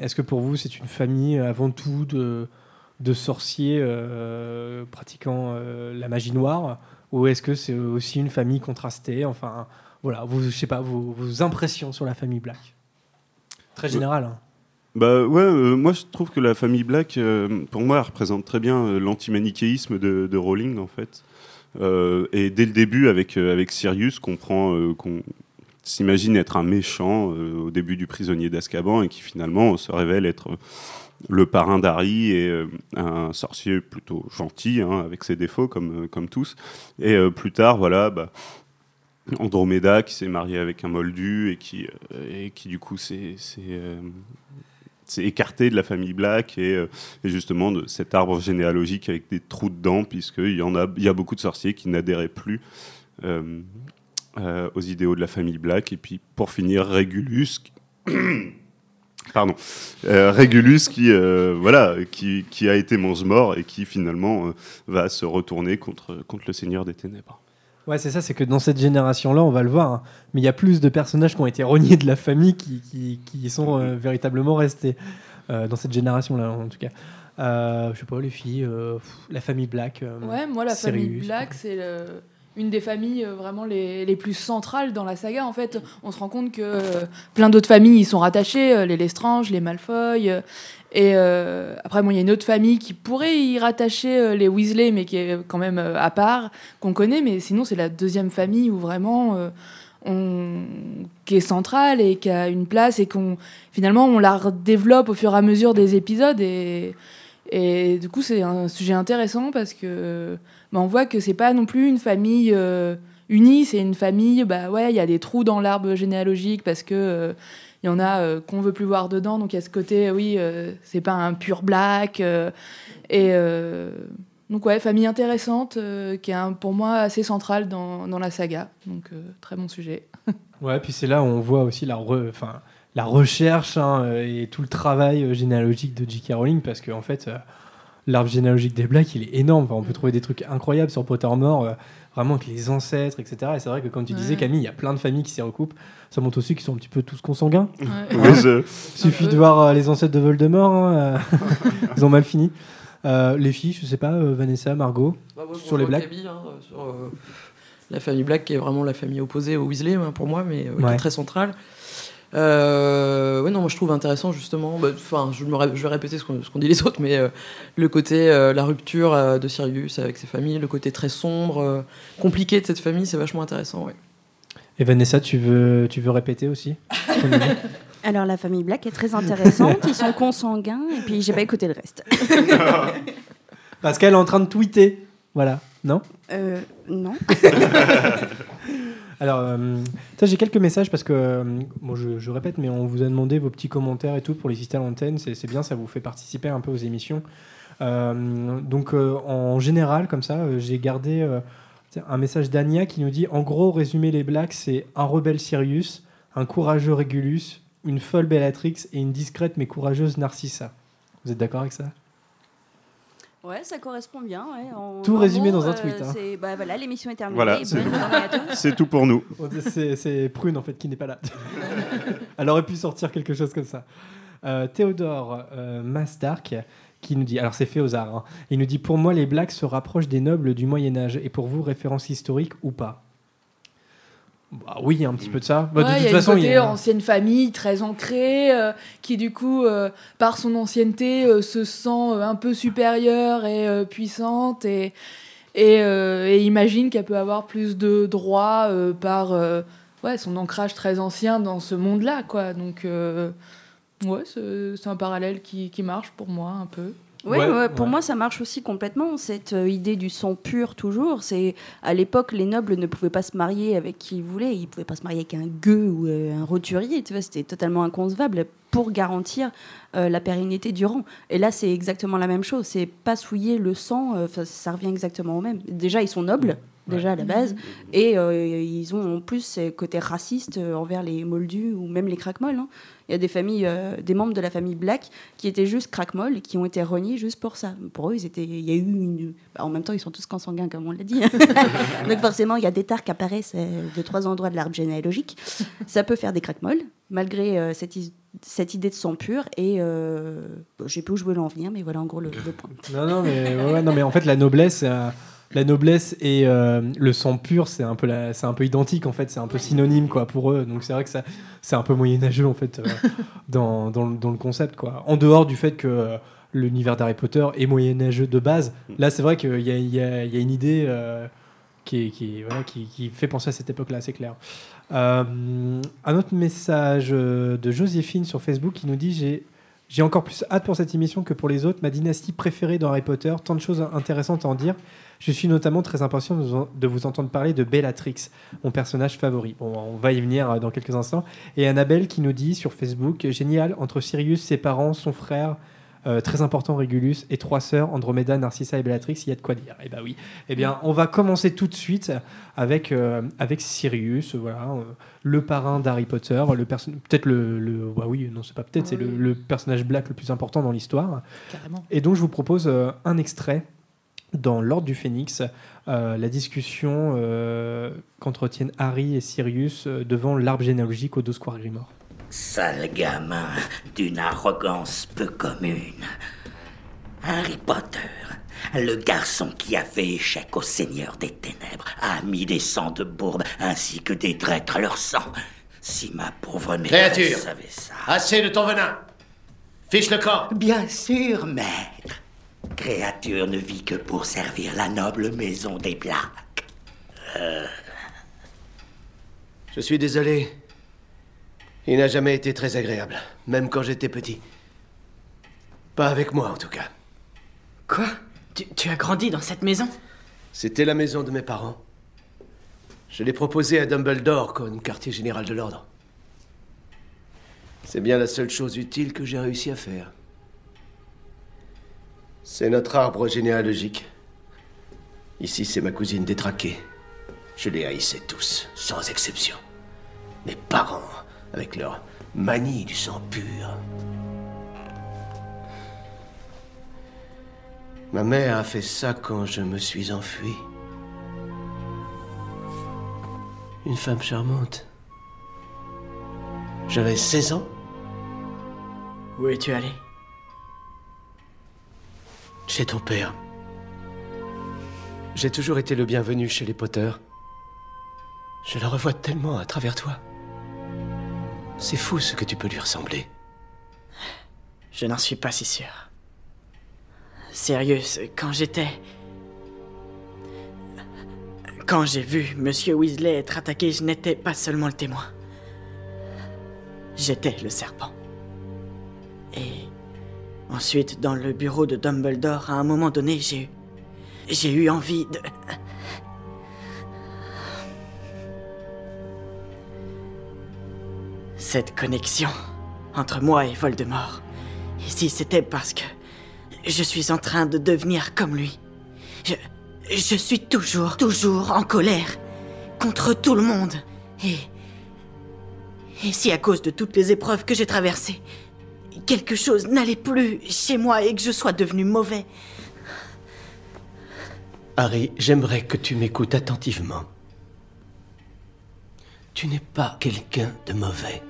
Est-ce que pour vous, c'est une famille euh, avant tout de, de sorciers euh, pratiquant euh, la magie noire Ou est-ce que c'est aussi une famille contrastée Enfin, voilà, vous, je sais pas, vos, impressions sur la famille Black? Très général. hein. Bah ouais, euh, moi je trouve que la famille Black, euh, pour moi, elle représente très bien euh, l'antimanichéisme de, de Rowling en fait. Euh, et dès le début, avec, euh, avec Sirius, qu'on prend, euh, s'imagine être un méchant euh, au début du prisonnier d'Azkaban et qui finalement se révèle être euh, le parrain d'Harry et euh, un sorcier plutôt gentil, hein, avec ses défauts comme, comme tous. Et plus tard, voilà, bah, Andromeda qui s'est marié avec un moldu et qui, et qui du coup s'est écarté de la famille Black et, justement de cet arbre généalogique avec des trous dedans puisqu'il y il y a beaucoup de sorciers qui n'adhéraient plus euh, aux idéaux de la famille Black et puis pour finir Régulus qui- Pardon. Euh, Régulus qui, euh, voilà, qui, qui a été mange-mort et qui finalement euh, va se retourner contre, contre le Seigneur des Ténèbres. Ouais, c'est ça, c'est que dans cette génération-là, on va le voir, hein, mais il y a plus de personnages qui ont été reniés de la famille qui, qui, qui sont euh, véritablement restés euh, dans cette génération-là, en tout cas. Euh, je sais pas, les filles, euh, pff, la famille Black. euh, Ouais, moi, la famille. Black, c'est le- une des familles euh, vraiment les, les plus centrales dans la saga. En fait, on se rend compte que euh, plein d'autres familles y sont rattachées, euh, les Lestrange, les Malfoy. et après, bon, il y a une autre famille qui pourrait y rattacher les Weasley, mais qui est quand même à part, qu'on connaît. Mais sinon, c'est la deuxième famille où vraiment on- qui est centrale et qui a une place et qu'on finalement on la développe au fur et à mesure des épisodes et, et du coup c'est un sujet intéressant parce que on voit que c'est pas non plus une famille euh, unie, c'est une famille bah ouais il y a des trous dans l'arbre généalogique parce que euh, il y en a euh, qu'on veut plus voir dedans donc il y a ce côté oui c'est pas un pur black et donc ouais, famille intéressante, qui est un- pour moi assez centrale dans, dans la saga. Donc très bon sujet. Ouais, puis c'est là où on voit aussi la, re- la recherche hein, et tout le travail généalogique de J.K. Rowling, parce qu'en en fait, l'arbre généalogique des Blacks, il est énorme. Enfin, on peut trouver des trucs incroyables sur Pottermore, euh, vraiment avec les ancêtres, etc. Et c'est vrai que, comme tu disais, Ouais. Camille, il y a plein de familles qui s'y recoupent. Ça montre aussi qu'ils sont un petit peu tous consanguins. Oui, je- Il suffit de voir euh, les ancêtres de Voldemort. hein, euh, Ils ont mal fini. Euh, les filles, je sais pas, euh, Vanessa, Margot. Bah, ouais, Sur les Blacks hein, sur, la famille Black, qui est vraiment la famille opposée aux Weasley hein, pour moi, mais euh, qui Ouais. est très centrale. Euh, ouais, non, moi je trouve intéressant justement. bah, Enfin, je, vais répéter ce qu'on ce qu'ont dit les autres, mais euh, le côté, euh, la rupture euh, de Sirius avec ses familles, le côté très sombre, euh, compliqué de cette famille, c'est vachement intéressant. Ouais. Et Vanessa, tu veux, tu veux répéter aussi Alors, la famille Black est très intéressante. Ils sont consanguins. Et puis, j'ai pas écouté le reste. Parce qu'elle est en train de tweeter. Voilà. Non? Euh, non. Alors, euh, j'ai quelques messages parce que, euh, bon, je, répète, mais on vous a demandé vos petits commentaires et tout pour les systèmes antennes. C'est bien, ça vous fait participer un peu aux émissions. Euh, donc, euh, en général, comme ça, j'ai gardé un message d'Ania qui nous dit En gros, résumer les Blacks, c'est un rebelle Sirius, un courageux Régulus, une folle Bellatrix et une discrète mais courageuse Narcissa. Vous êtes d'accord avec ça? Ouais, ça correspond bien. ouais. En- Tout résumé dans un euh, tweet, hein. c'est- Bah, voilà, l'émission est terminée. Voilà, c'est- tout pour nous. C'est c'est Prune en fait qui n'est pas là. Elle aurait pu sortir quelque chose comme ça. Euh, Théodore euh, Masdark qui nous dit, alors c'est fait aux arts, hein. il nous dit pour moi les Blacks se rapprochent des nobles du Moyen Âge et pour vous référence historique ou pas? Bah, Oui, un petit peu de ça. Bah, Ouais, de il y toute a façon, il y a- ancienne famille très ancrée, euh, qui du coup, euh, par son ancienneté, euh, se sent un peu supérieure et puissante et, et, et imagine qu'elle peut avoir plus de droits par ouais, son ancrage très ancien dans ce monde-là. quoi. Donc, ouais, c'est c'est un parallèle qui, qui marche pour moi un peu. Ouais, ouais, pour ouais. moi, ça marche aussi complètement. Cette euh, idée du sang pur, toujours. C'est à l'époque, les nobles ne pouvaient pas se marier avec qui ils voulaient. Ils pouvaient pas se marier avec un gueux ou euh, un roturier. C'était totalement inconcevable pour garantir euh, la pérennité du rang. Et là, c'est exactement la même chose. C'est pas souiller le sang. ça revient exactement au même. Déjà, ils sont nobles. Déjà à la base, et euh, ils ont en plus ce côté raciste euh, envers les moldus ou même les crackmolls. hein. Il y a des familles, euh, des membres de la famille Black qui étaient juste crackmolls et qui ont été reniés juste pour ça. Pour eux, ils étaient, il y a eu une... bah, en même temps, ils sont tous consanguins, comme on l'a dit. Donc forcément, il y a des tares qui apparaissent de trois endroits de l'arbre généalogique. Ça peut faire des crackmolls, malgré euh, cette, cette idée de sang pur. Et euh, bon, j'ai peu où je veux en venir, mais voilà en gros le, le point. Non, non, mais, ouais, non, mais en fait, la noblesse, la noblesse et euh, le sang pur, c'est un peu, la- c'est un peu identique en fait, c'est un peu synonyme quoi pour eux. Donc c'est vrai que ça, c'est un peu moyenâgeux en fait euh, dans, dans, le- dans le concept quoi. En dehors du fait que euh, l'univers d'Harry Potter est moyenâgeux de base, là c'est vrai qu'il y y a- il y a une idée qui, qui, voilà, qui, qui fait penser à cette époque-là, c'est clair. Un autre message de Joséphine sur Facebook qui nous dit j'ai j'ai encore plus hâte pour cette émission que pour les autres. Ma dynastie préférée dans Harry Potter, tant de choses intéressantes à en dire. Je suis notamment très impatient de vous, entendre parler de Bellatrix, mon personnage favori. Bon, on va y venir euh, dans quelques instants. Et Annabelle qui nous dit sur Facebook génial entre Sirius, ses parents, son frère. euh, très important Régulus et trois sœurs Andromeda, Narcissa et Bellatrix, il y a de quoi dire. Eh ben oui. Eh bien, on va commencer tout de suite avec euh, avec Sirius, voilà, euh, le parrain d'Harry Potter, le peut-être le, le bah oui, non c'est pas peut-être, c'est le, Oui. le personnage black le plus important dans l'histoire. Carrément. Et donc, je vous propose un extrait dans L'Ordre du Phénix, euh, la discussion euh, qu'entretiennent Harry et Sirius euh, devant l'arbre généalogique au dos Square Grimoire. Sale gamin d'une arrogance peu commune. Harry Potter, le garçon qui a fait échec au Seigneur des Ténèbres, a mis des sangs de bourbe ainsi que des traîtres à leur sang. Si ma pauvre maîtresse Créature. savait ça. Assez de ton venin. Fiche le camp. Bien sûr, maître. Créature ne vit que pour servir la noble maison des Blacks. Euh, Je suis désolé. Il n'a jamais été très agréable, même quand j'étais petit. Pas avec moi, en tout cas. Quoi? Tu, tu as grandi dans cette maison? C'était la maison de mes parents. Je l'ai proposé à Dumbledore comme quartier général de l'ordre. C'est bien la seule chose utile que j'ai réussi à faire. C'est notre arbre généalogique. Ici, c'est ma cousine détraquée. Je les haïssais tous, sans exception. Mes parents, avec leur manie du sang pur. Ma mère a fait ça quand je me suis enfui. Une femme charmante. J'avais 16 ans. Où es-tu allé? Chez ton père. J'ai toujours été le bienvenu chez les Potter. Je le revois tellement à travers toi. C'est fou ce que tu peux lui ressembler. Je n'en suis pas si sûr. Sérieux, quand j'étais... Quand j'ai vu Monsieur Weasley être attaqué, je n'étais pas seulement le témoin. J'étais le serpent. Et ensuite, dans le bureau de Dumbledore, à un moment donné, j'ai eu... J'ai eu envie de... Cette connexion entre moi et Voldemort. Ici, c'était parce que je suis en train de devenir comme lui. Je, je suis toujours, toujours en colère contre tout le monde. Et et si à cause de toutes les épreuves que j'ai traversées, quelque chose n'allait plus chez moi et que je sois devenu mauvais. Harry, j'aimerais que tu m'écoutes attentivement. Tu n'es pas quelqu'un de mauvais.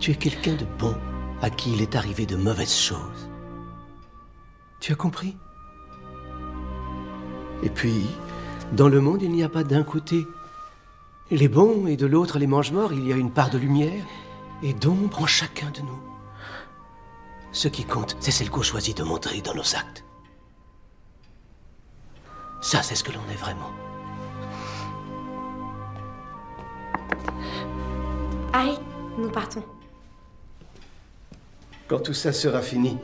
Tu es quelqu'un de bon à qui il est arrivé de mauvaises choses. Tu as compris? Et puis, dans le monde, il n'y a pas d'un côté les bons et de l'autre les mange-morts, il y a une part de lumière et d'ombre en chacun de nous. Ce qui compte, c'est celle qu'on choisit de montrer dans nos actes. Ça, c'est ce que l'on est vraiment. Harry, nous partons. Quand tout ça sera fini,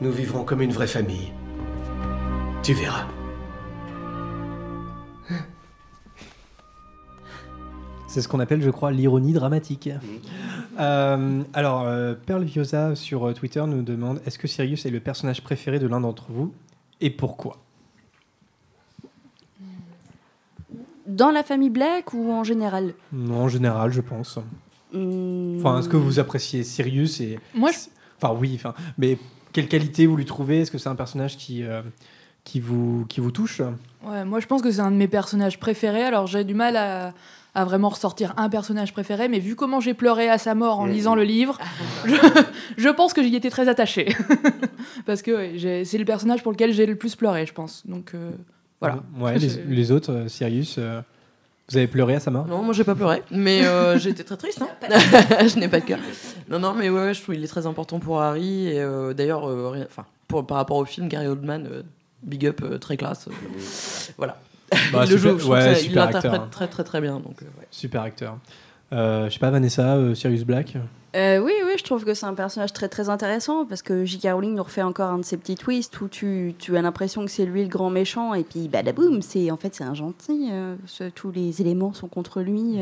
nous vivrons comme une vraie famille. Tu verras. C'est ce qu'on appelle, je crois, l'ironie dramatique. Euh, alors, euh, Perle Viosa sur euh, Twitter nous demande est-ce que Sirius est le personnage préféré de l'un d'entre vous et pourquoi? Dans la famille Black ou en général? Non, en général, je pense. Hmm, Enfin, est-ce que vous appréciez Sirius et Moi, je- Enfin, oui. Enfin, mais quelle qualité vous lui trouvez? Est-ce que c'est un personnage qui euh, qui vous qui vous touche? Ouais, moi je pense que c'est un de mes personnages préférés. Alors j'ai du mal à, à vraiment ressortir un personnage préféré, mais vu comment j'ai pleuré à sa mort en lisant le livre, je, je pense que j'y étais très attachée. Parce que ouais, c'est le personnage pour lequel j'ai le plus pleuré, je pense. Donc euh, voilà. Ouais. Les, autres, euh, Sirius, euh, vous avez pleuré à sa mort? Non, moi j'ai pas pleuré, mais euh, été très triste. hein. je n'ai pas de cœur. Non, non, mais ouais, ouais, je trouve qu'il est très important pour Harry. Et euh, d'ailleurs, euh, enfin, par rapport au film, Gary Oldman, euh, big up, euh, très classe. euh, voilà. Bah, il le super- joue, je ouais, ça- il l'interprète acteur. très très très bien. Donc, euh, ouais. Super acteur. Euh, je sais pas, Vanessa, euh, Sirius Black? Euh, oui, oui, je trouve que c'est un personnage très très intéressant parce que J.K. Rowling nous refait encore un de ses petits twists où tu, tu as l'impression que c'est lui le grand méchant et puis badaboum, c'est en fait c'est un gentil. euh, ce- tous les éléments sont contre lui.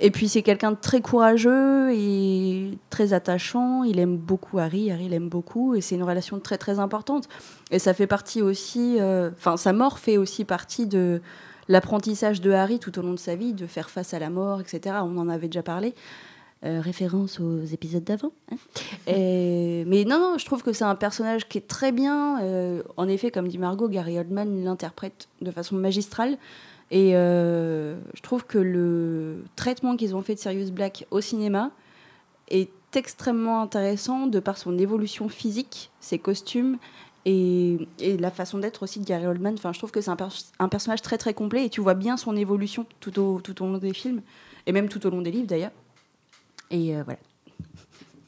Et puis c'est quelqu'un de très courageux et très attachant. Il aime beaucoup Harry, Harry l'aime beaucoup et c'est une relation très très importante. Et ça fait partie aussi, euh, enfin sa mort fait aussi partie de l'apprentissage de Harry tout au long de sa vie, de faire face à la mort, etc. On en avait déjà parlé. Euh, référence aux épisodes d'avant. hein. Et- mais non, non, je trouve que c'est un personnage qui est très bien. euh, en effet, comme dit Margot, Gary Oldman l'interprète de façon magistrale. Et euh, je trouve que le traitement qu'ils ont fait de Sirius Black au cinéma est extrêmement intéressant de par son évolution physique, ses costumes et, et la façon d'être aussi de Gary Oldman. Enfin, je trouve que c'est un, pers- un personnage très très complet et tu vois bien son évolution tout au, tout au long des films et même tout au long des livres d'ailleurs. Et euh, voilà.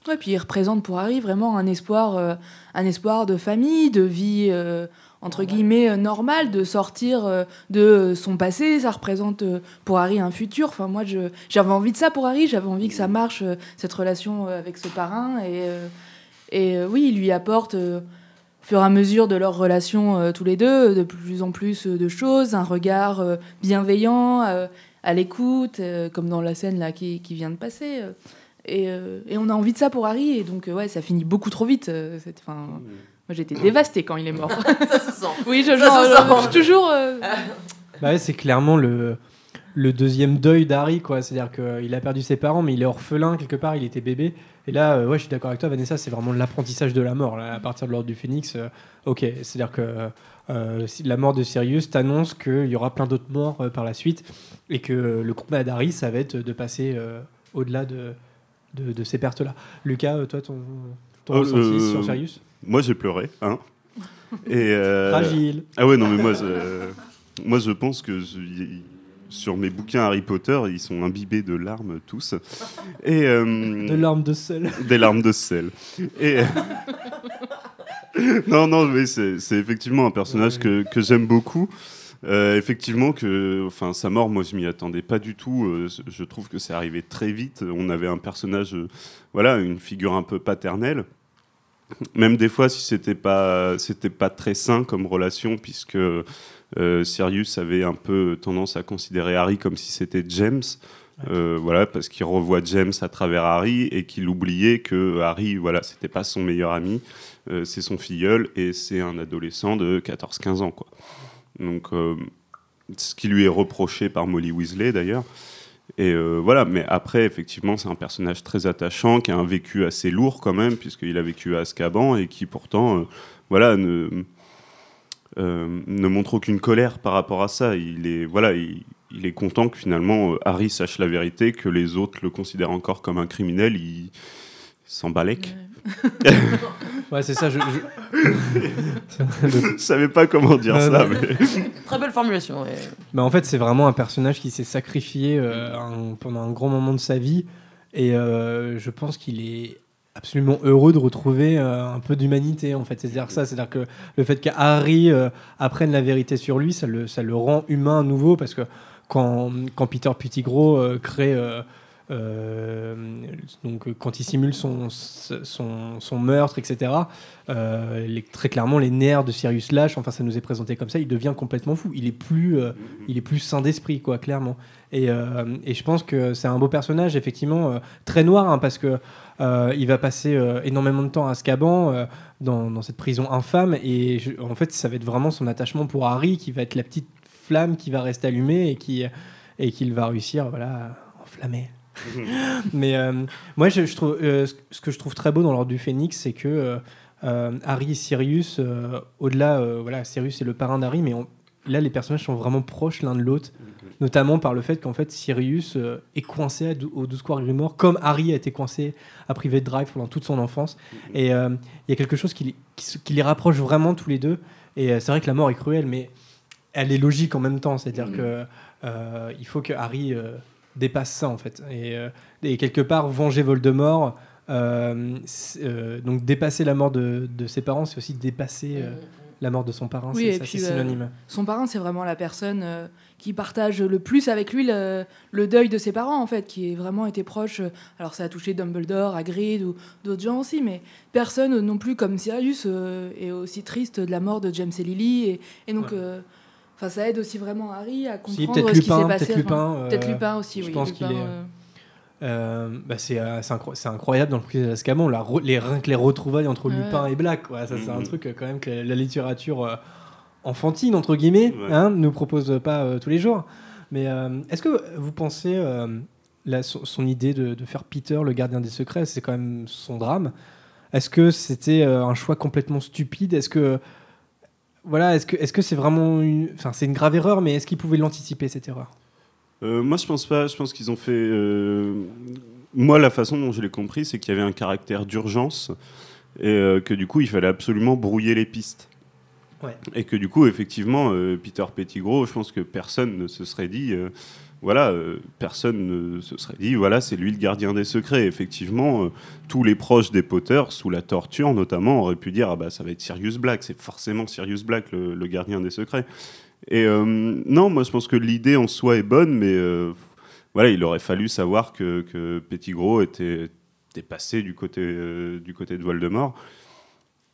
Ouais, puis il représente pour Harry vraiment un espoir, euh, un espoir de famille, de vie entre guillemets euh, normal de sortir euh, de son passé. Ça représente euh, pour Harry un futur. Enfin, moi, j'avais envie de ça pour Harry. J'avais envie que ça marche, cette relation avec ce parrain. Et, oui, il lui apporte, au fur et à mesure de leur relation tous les deux, de plus en plus de choses. Un regard bienveillant, à l'écoute, comme dans la scène là qui, vient de passer. Et, on a envie de ça pour Harry. Et donc, euh, ouais, ça finit beaucoup trop vite. cette fin. Moi, j'étais dévastée quand il est mort. Ça se sent. Oui, je, Ça genre, se je- sent. je suis toujours. euh, Bah ouais, c'est clairement le, le deuxième deuil d'Harry, quoi. C'est-à-dire qu'il a perdu ses parents, mais il est orphelin quelque part, il était bébé. Et là, euh, ouais, je suis d'accord avec toi, Vanessa, c'est vraiment l'apprentissage de la mort. Là, à partir de l'ordre du Phénix, euh, ok, c'est-à-dire que euh, la mort de Sirius t'annonce qu'il y aura plein d'autres morts euh, par la suite, et que euh, le combat d'Harry, ça va être de passer euh, au-delà de, de, de ces pertes-là. Lucas, euh, toi, ton, ton Oh, ressenti euh, sur Sirius? Moi, j'ai pleuré. Hein. Et, euh, Fragile. Ah ouais, non, mais moi, je, moi, je pense que je- sur mes bouquins Harry Potter, ils sont imbibés de larmes tous. Et, euh, De larmes de sel. Des larmes de sel. Et, euh, non, non, mais c'est c'est effectivement un personnage que, que j'aime beaucoup. Euh, effectivement, que, enfin, sa mort, moi, je m'y attendais pas du tout. Euh, je trouve que c'est arrivé très vite. On avait un personnage, euh, voilà, une figure un peu paternelle. Même des fois, si c'était pas, c'était pas très sain comme relation, puisque euh, Sirius avait un peu tendance à considérer Harry comme si c'était James. Euh, voilà, parce qu'il revoit James à travers Harry et qu'il oubliait que Harry, voilà, c'était pas son meilleur ami, euh, c'est son filleul et c'est un adolescent de 14-15 ans, quoi. Donc, ce qui lui est reproché par Molly Weasley d'ailleurs. Et euh, voilà, mais après, effectivement, c'est un personnage très attachant, qui a un vécu assez lourd quand même, puisqu'il a vécu à Azkaban et qui pourtant, euh, voilà, ne, euh, ne montre aucune colère par rapport à ça. Il est, voilà, il, il est content que finalement Harry sache la vérité, que les autres le considèrent encore comme un criminel. Il, il s'en balèque. Ouais, c'est ça. Je, Je savais pas comment dire Non, ça. non. mais- Très belle formulation. ouais. Bah, en fait, c'est vraiment un personnage qui s'est sacrifié euh, un- pendant un grand moment de sa vie. Et euh, je pense qu'il est absolument heureux de retrouver euh, un peu d'humanité, en fait. C'est-à-dire ça, c'est-à-dire que le fait qu'Harry euh, apprenne la vérité sur lui, ça le, ça le rend humain à nouveau, parce que quand, quand Peter Pettigrew euh, crée... euh, donc quand il simule son, son, meurtre, etc., euh, très clairement les nerfs de Sirius lâchent, enfin ça nous est présenté comme ça, il devient complètement fou. Il est plus, euh, il est plus sain d'esprit, quoi, clairement. Et, et je pense que c'est un beau personnage, effectivement, très noir, hein, parce que il va passer énormément de temps à Azkaban, dans, cette prison infâme, et en fait ça va être vraiment son attachement pour Harry, qui va être la petite flamme qui va rester allumée et qui et qu'il va réussir, voilà, à enflammer. Mais euh, moi, je, je trouve, euh, ce- que je trouve très beau dans l'ordre du Phénix, c'est que euh, Harry et Sirius, au-delà, voilà, Sirius est le parrain d'Harry, mais on- là, les personnages sont vraiment proches l'un de l'autre, notamment par le fait qu'en fait, Sirius est coincé au 12 Square Grimoire, comme Harry a été coincé à Private Drive pendant toute son enfance. Et euh, il y a quelque chose qui, les- qui se- qui les rapproche vraiment tous les deux. Et c'est vrai que la mort est cruelle, mais elle est logique en même temps. C'est-à-dire que euh, il faut que Harry dépasse ça en fait. Et, euh, et quelque part, venger Voldemort, euh, euh, donc dépasser la mort de, de ses parents, c'est aussi dépasser euh, la mort de son parrain. Oui, c'est euh, synonyme. son parrain, c'est vraiment la personne euh, qui partage le plus avec lui le, le deuil de ses parents, en fait, qui est vraiment été proche. euh, alors, ça a touché Dumbledore, Hagrid ou d'autres gens aussi, mais personne non plus comme Sirius est aussi triste de la mort de James et Lily. Et, et donc, Ouais. Enfin, ça aide aussi vraiment Harry à comprendre ce qui s'est Lupin, passé. peut-être Lupin, Enfin, Peut-être euh, Lupin aussi, je oui. pense qu'il est- euh, Euh, bah c'est euh, c'est incro- c'est incroyable dans le prisonnier d'Azkaban, la re- les, rien que les retrouvailles entre Ouais. Lupin et Black, quoi. ça c'est un Mhm. truc quand même que la, la littérature euh, enfantine, entre guillemets, Ouais. hein, nous propose pas euh, tous les jours. Mais euh, est-ce que vous pensez, euh, la- son, son idée de, de faire Peter le gardien des secrets, c'est quand même son drame, est-ce que c'était euh, un choix complètement stupide? Est-ce que... Voilà, est-ce que est-ce que c'est vraiment une, enfin c'est une grave erreur, mais est-ce qu'il pouvait l'anticiper cette erreur? Euh, moi, je pense pas. Je pense qu'ils ont fait. euh, Moi, la façon dont je l'ai compris, c'est qu'il y avait un caractère d'urgence et euh, que du coup, il fallait absolument brouiller les pistes. Ouais. Et que du coup, effectivement, Peter Pettigrew, je pense que personne ne se serait dit, voilà, euh, personne ne se serait dit, voilà, c'est lui le gardien des secrets. Effectivement, euh, tous les proches des Potter, sous la torture notamment, auraient pu dire, ah bah ça va être Sirius Black, c'est forcément Sirius Black le, gardien des secrets. Et euh, non, moi je pense que l'idée en soi est bonne, mais voilà, il aurait fallu savoir que, que Pettigrew était, passé du côté, du côté de Voldemort.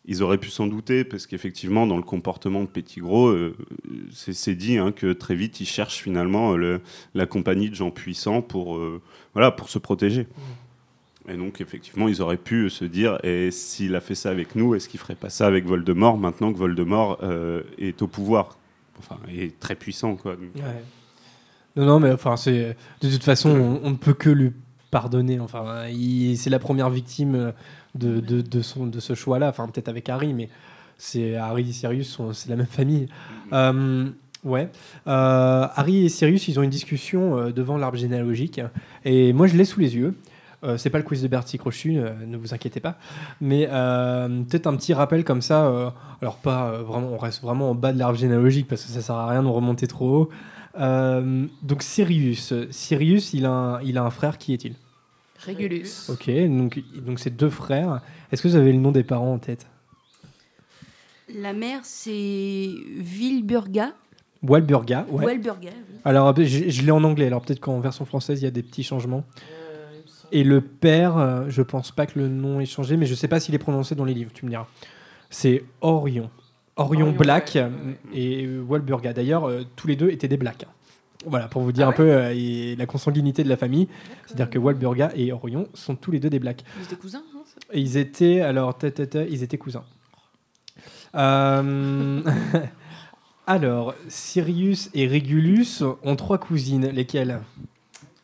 Ils auraient pu s'en douter, parce qu'effectivement, dans le comportement de Pettigrew, euh, c'est dit hein, que très vite, il cherche finalement euh, le- la compagnie de gens puissants pour, euh, voilà, pour se protéger. Et donc, effectivement, ils auraient pu se dire, et s'il a fait ça avec nous, est-ce qu'il ferait pas ça avec Voldemort, maintenant que Voldemort euh, est au pouvoir? Enfin, est très puissant, quoi. Donc, Ouais. Non, non, mais enfin, c'est de toute façon, on, on ne peut que lui pardonner. Enfin, c'est la première victime de, de, de son, de ce choix-là. Enfin, peut-être avec Harry, mais c'est Harry et Sirius, c'est la même famille. Euh, ouais. Euh, Harry et Sirius, ils ont une discussion euh, devant l'arbre généalogique, et moi, je l'ai sous les yeux. Euh, c'est pas le quiz de Bertie Crochu, ne vous inquiétez pas. Mais peut-être un petit rappel comme ça. alors pas vraiment, on reste vraiment en bas de l'arbre généalogique parce que ça sert à rien de remonter trop haut. Donc Sirius, Sirius, il a un, il a un frère. Qui est-il? Régulus. Ok, donc donc c'est deux frères. Est-ce que vous avez le nom des parents en tête? La mère, c'est Wilburga. Walburga, ouais. Walburga, oui. Alors je, je l'ai en anglais. Alors peut-être qu'en version française il y a des petits changements. Et le père, euh, je pense pas que le nom ait changé, mais je sais pas s'il est prononcé dans les livres. Tu me diras. C'est Orion. Orion, Orion, Black ouais, ouais, et Walburga. D'ailleurs, euh, tous les deux étaient des Blacks. Voilà, pour vous dire Ah un peu euh, et la consanguinité de la famille. C'est-à-dire que Walburga et Orion sont tous les deux des Blacks. Ils étaient cousins, non Et ils étaient, alors, ils étaient cousins. Euh, alors, Sirius et Régulus ont trois cousines. Lesquelles?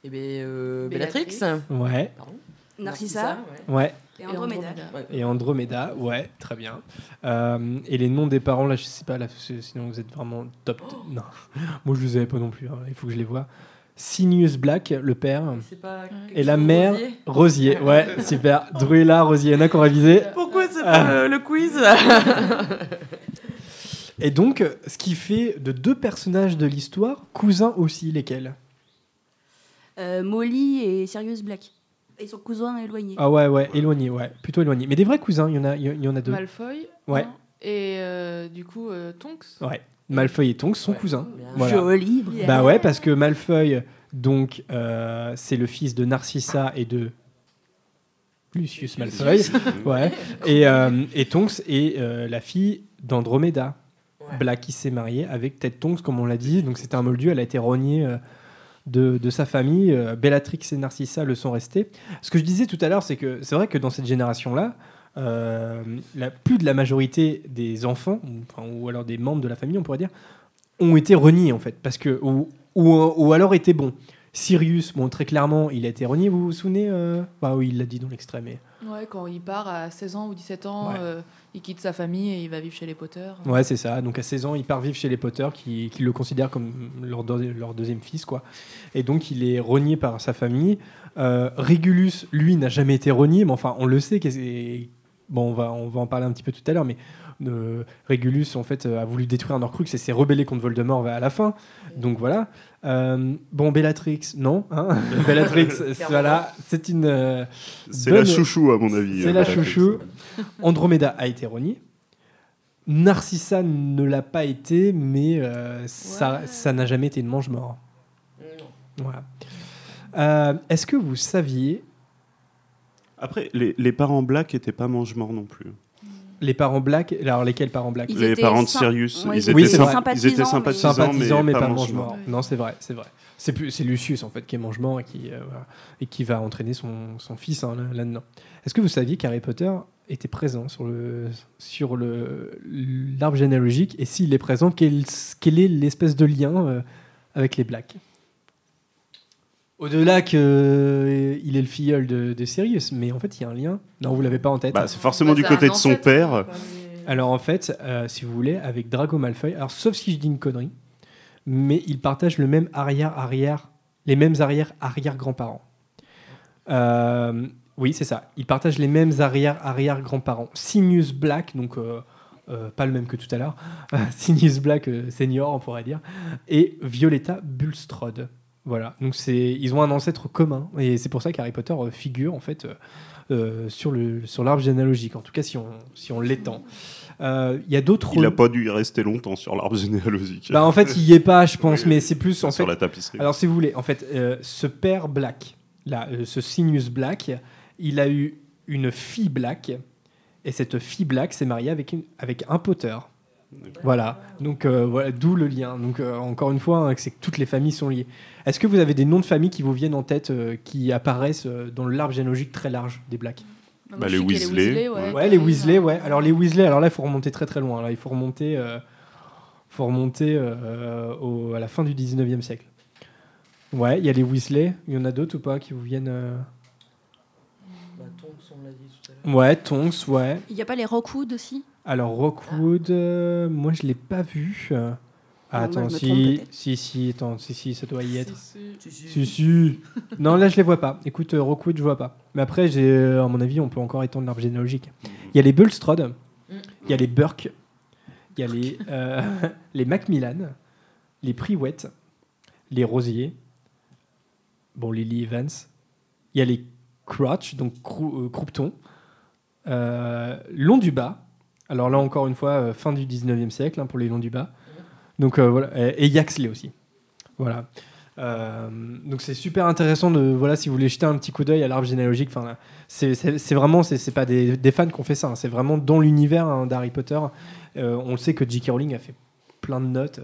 Et bien, euh, Bellatrix. Bellatrix. Ouais, Pardon? Narcissa ouais. ouais. Et Andromeda. Et Andromeda, ouais, très bien. Euh, et les noms des parents, là, je sais pas, là, sinon vous êtes vraiment top. Non, moi je les avais pas non plus, hein, il faut que je les vois. Sinius Black, le père, C'est pas et la mère, Rosier Rosier. Ouais, super. Druella, Rosier, il y en a qui ont révisé. Pourquoi c'est Ah. pas le, le quiz Et donc, ce qui fait de deux personnages de l'histoire, cousins aussi, lesquels? Euh, Molly et Sirius Black. Ils sont cousins éloignés. Ah ouais, ouais, éloignés, ouais, plutôt éloignés. Mais des vrais cousins, il y en a, il y en a deux. Malfoy. Ouais. Et euh, du coup, euh, Tonks. Ouais, Malfoy et Tonks sont cousins. Voilà. Joli. Bah ouais, parce que Malfoy, donc, euh, c'est le fils de Narcissa et de Lucius Malfoy. ouais. Et, euh, et Tonks est euh, la fille d'Andromeda. Ouais. Black qui s'est mariée avec Ted Tonks, comme on l'a dit. Donc c'était un moldu, elle a été rognée euh, de, de sa famille. Euh, Bellatrix et Narcissa le sont restés. Ce que je disais tout à l'heure, c'est que c'est vrai que dans cette génération-là, euh, la, plus de la majorité des enfants, ou, enfin, ou alors des membres de la famille, on pourrait dire, ont été reniés en fait, parce que ou, ou, ou alors étaient bons. Sirius, bon très clairement, il a été renié. Vous vous souvenez euh Bah oui, il l'a dit dans l'extrait, mais Ouais, quand il part à 16 ans ou 17 ans, Ouais. euh, il quitte sa famille et il va vivre chez les Potter. ouais, c'est ça. Donc à 16 ans, il part vivre chez les Potter, qui, le considèrent comme leur, deux- leur deuxième fils, quoi. Et donc il est renié par sa famille. Euh, Régulus, lui, n'a jamais été renié, mais enfin, on le sait. Bon, on va, on va en parler un petit peu tout à l'heure, mais euh, Régulus, en fait, a voulu détruire un Horcrux et s'est rebellé contre Voldemort à la fin. Donc voilà. Euh, bon, Bellatrix, non. hein Bellatrix, voilà, c'est une. euh, C'est bonne- la chouchou, à mon avis. C'est la chouchou. Andromeda a été renié. Narcissa ne l'a pas été, mais euh, ça Ouais. ça n'a jamais été une mange-mort. Voilà. Euh, Est-ce que vous saviez Après, les, les parents Black étaient pas mange-morts non plus. Les parents Black Alors lesquels parents Black Ils les parents de Sirius, Ouais, ils, ils étaient étaient symp- ils étaient sympathisants, mais- sympathisants, Sympathisants, mais, pas, mange-mort. Non, c'est vrai, c'est vrai. C'est plus- c'est Lucius en fait qui est mange-mort et qui euh, et qui va entraîner son, son fils hein, là- là-dedans. Est-ce que vous saviez qu'Harry Potter était présent sur le sur le l'arbre généalogique? Et s'il est présent, quel, quel est l'espèce de lien euh, avec les Blacks? Au-delà qu'il est le filleul de, de Sirius, mais en fait il y a un lien. Non, vous l'avez pas en tête. Bah, c'est forcément Bah, du c'est côté un de son ancêtre, père. quoi, mais- Alors en fait, euh, si vous voulez, avec Draco Malfoy, alors sauf si je dis une connerie, mais ils partagent le même arrière-arrière, les mêmes arrière-arrière-grands-parents. Euh, oui, c'est ça. Ils partagent les mêmes arrière-arrière-grands-parents. Sirius Black, donc euh, euh, pas le même que tout à l'heure, Sirius Black euh, senior, on pourrait dire, et Violetta Bulstrode. Voilà, donc c'est, ils ont un ancêtre commun, et c'est pour ça qu'Harry Potter euh, figure en fait euh, euh, sur, le, sur l'arbre généalogique, en tout cas si on, si on l'étend. Euh, Il y a d'autres. Il n'a pas dû y rester longtemps sur l'arbre généalogique. Bah, en fait, il y est pas, je pense, mais c'est plus en sur fait. la tapisserie. Alors, si vous voulez, en fait, euh, ce père Black, là, ce Sirius Black, il a eu une fille Black, et cette fille Black s'est mariée avec, une, avec un Potter. Voilà, donc voilà, d'où le lien. Donc encore une fois, hein, c'est que toutes les familles sont liées. Est-ce que vous avez des noms de familles qui vous viennent en tête, euh, qui apparaissent euh, dans l'arbre généalogique très large des Blacks? Bah, moi, je sais qu'il y a les Weasley, ouais. Ouais, les Weasley, ouais. Alors les Weasley, alors là, il faut remonter très très loin. Là, il faut remonter, euh, faut remonter euh, au- à la fin du 19e siècle. Ouais, il y a les Weasley. Il y en a d'autres ou pas qui vous viennent euh Bah, Tonks, on l'a dit tout à l'heure. Ouais, Tonks, ouais. Il n'y a pas les Rockwood aussi? Alors Rockwood, euh, moi je l'ai pas vu. Ah, attends, si, si, si, attends, si, si, ça doit y être. Si, Si, si. non, là je les vois pas. Écoute, euh, Rockwood, je vois pas. Mais après, j'ai, euh, à mon avis, on peut encore étendre l'arbre généalogique. Il y a les Bulstrode, il y a les Burke, il y a les, euh, les Macmillan, les Priwet, les Rosier, bon, les Lee Evans, il y a les Crouch, donc Crou- euh, Croupton, euh, Long du Bas. Alors là, encore une fois, euh, fin du 19e siècle hein, pour les Longs du Bas. Donc euh, voilà, et, Yaxley aussi. Voilà. Euh, donc c'est super intéressant de voilà si vous voulez jeter un petit coup d'œil à l'arbre généalogique. Enfin, c'est vraiment c'est pas des, fans qui ont fait ça. hein, c'est vraiment dans l'univers hein, d'Harry Potter. Euh, on sait que J.K. Rowling a fait plein de notes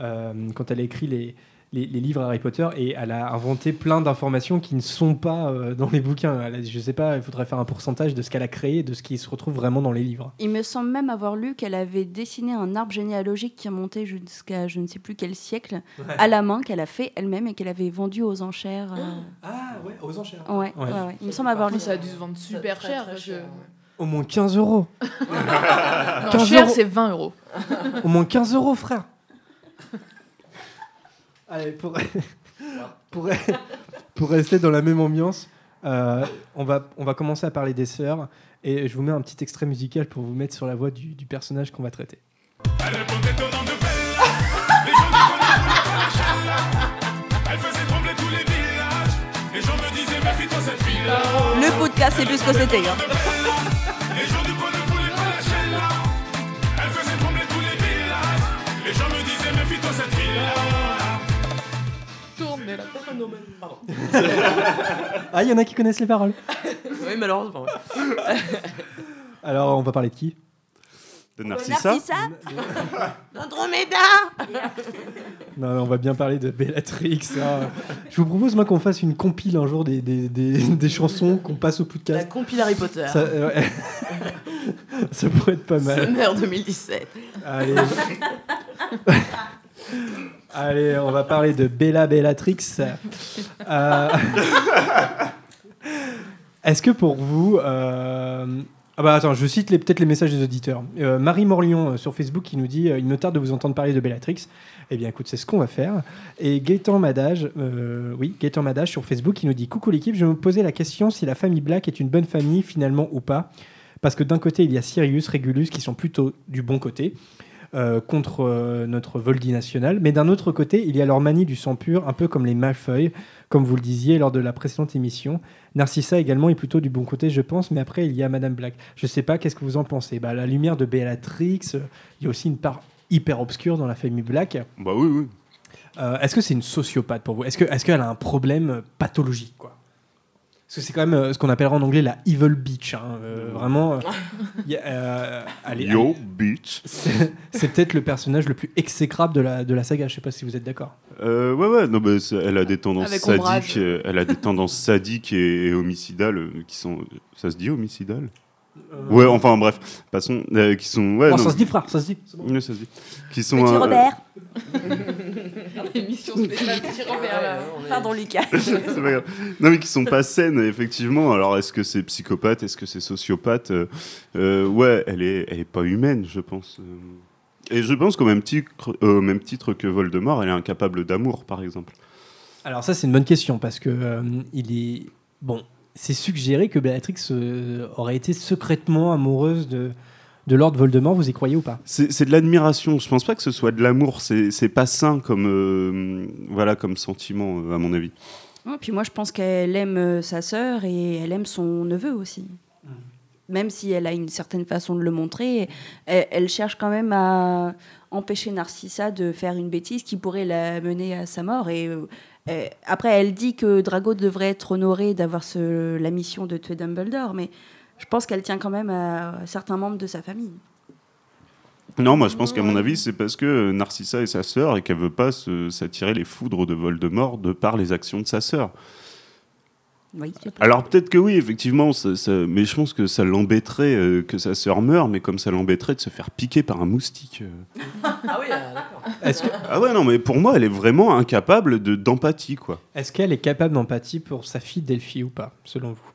euh, quand elle a écrit les, les, les livres Harry Potter et elle a inventé plein d'informations qui ne sont pas euh, dans les bouquins. Elle a dit, je sais pas, il faudrait faire un pourcentage de ce qu'elle a créé de ce qui se retrouve vraiment dans les livres. Il me semble même avoir lu qu'elle avait dessiné un arbre généalogique qui remontait jusqu'à je ne sais plus quel siècle Ouais. à la main qu'elle a fait elle-même et qu'elle avait vendu aux enchères. euh. Ah ouais, aux enchères. Ouais, Ouais. ouais, ouais. Il me semble avoir lu ça a dû se vendre super Très, cher. très Au moins 15 euros. Non, 15 cher, euros. c'est 20 euros. Au moins 15 euros, frère. Allez, pour, pour, pour rester dans la même ambiance, euh, on, va, on va commencer à parler des sœurs. Et je vous mets un petit extrait musical pour vous mettre sur la voix du, du personnage qu'on va traiter. Le podcast, c'est plus ce que c'était. hein. Les gens du coin ne voulaient pas lâcher là. Elle faisait trembler tous les villages. Les gens me disaient, méfie-toi cette Pardon. Ah, il y en a qui connaissent les paroles. oui, malheureusement. ouais. Alors, on va parler de qui? De Narcissa Andromeda Non, on va bien parler de Bellatrix. hein. Je vous propose, moi, qu'on fasse une compile un jour des, des, des, des chansons qu'on passe au La podcast. compile Harry Potter. Ça, euh, ouais. Ça pourrait être pas mal. Summer 2017. Allez. Allez, on va parler de Bella Bellatrix. Euh, Est-ce que pour vous. euh, Ah bah attends, je cite peut-être les messages des auditeurs. Euh, Marie Morlion sur Facebook qui nous dit Il me tarde de vous entendre parler de Bellatrix. Eh bien écoute, c'est ce qu'on va faire. Et Gaëtan Madage, oui, Gaëtan Madage sur Facebook qui nous dit Coucou l'équipe, je me posais la question si la famille Black est une bonne famille finalement ou pas. Parce que d'un côté, il y a Sirius, Regulus qui sont plutôt du bon côté. Euh, contre euh, notre Voldy national, mais d'un autre côté, il y a leur manie du sang pur, un peu comme les Malfoy, comme vous le disiez lors de la précédente émission. Narcissa également est plutôt du bon côté, je pense, mais après il y a Madame Black. Je sais pas, qu'est-ce que vous en pensez? Bah, La lumière de Bellatrix, euh, il y a aussi une part hyper obscure dans la famille Black. Bah oui, oui. Euh, est-ce que c'est une sociopathe pour vous? Est-ce que- est-ce qu'elle a un problème pathologique quoi? Parce que c'est quand même euh, ce qu'on appellera en anglais la evil bitch. hein, euh, vraiment, euh, il y a, euh, Yo, bitch. c'est peut-être le personnage le plus exécrable de la, de la saga. Je sais pas si vous êtes d'accord. Euh, ouais, ouais, non, bah, elle a des tendances Avec sadiques. euh, Elle a des tendances sadiques et, et homicidales qui sont. Ça se dit homicidales Ouais, enfin bref, passons. euh, qui sont. Ouais, Oh, non, ça se dit, frère, ça se dit. c'est bon. Ouais, ça se dit. Qui sont. Petit euh, Robert. L'émission spéciale Petit Robert, là. Pardon, Lucas. c'est pas grave. Non, mais qui sont pas saines, effectivement. Alors, est-ce que c'est psychopathe? Est-ce que c'est sociopathe? Euh, euh, Ouais, elle est, elle est pas humaine, je pense. Euh, Et je pense qu'au même, titre- euh, au même titre que Voldemort, elle est incapable d'amour, par exemple. Alors ça, c'est une bonne question parce que euh, il est bon. C'est suggéré que Béatrix euh, aurait été secrètement amoureuse de de Lord Voldemort, vous y croyez ou pas? C'est de l'admiration. Je pense pas que ce soit de l'amour. C'est pas sain comme euh, voilà comme sentiment euh, à mon avis. Ouais, puis moi, je pense qu'elle aime euh, sa sœur et elle aime son neveu aussi. Même si elle a une certaine façon de le montrer, elle, elle cherche quand même à empêcher Narcissa de faire une bêtise qui pourrait la mener à sa mort. Et après, elle dit que Drago devrait être honoré d'avoir ce- la mission de tuer Dumbledore, mais je pense qu'elle tient quand même à certains membres de sa famille. Non, moi je pense qu'à mon avis c'est parce que euh, Narcissa est sa sœur et qu'elle veut pas se- s'attirer les foudres de Voldemort de par les actions de sa sœur. Oui, Alors peut-être que oui, effectivement, ça- ça- mais je pense que ça l'embêterait euh, que sa sœur meure, mais comme ça l'embêterait de se faire piquer par un moustique. euh. Ah oui, d'accord. Est-ce que- Ah ouais, non, mais pour moi, elle est vraiment incapable de d'empathie, quoi. Est-ce qu'elle est capable d'empathie pour sa fille Delphi ou pas, selon vous?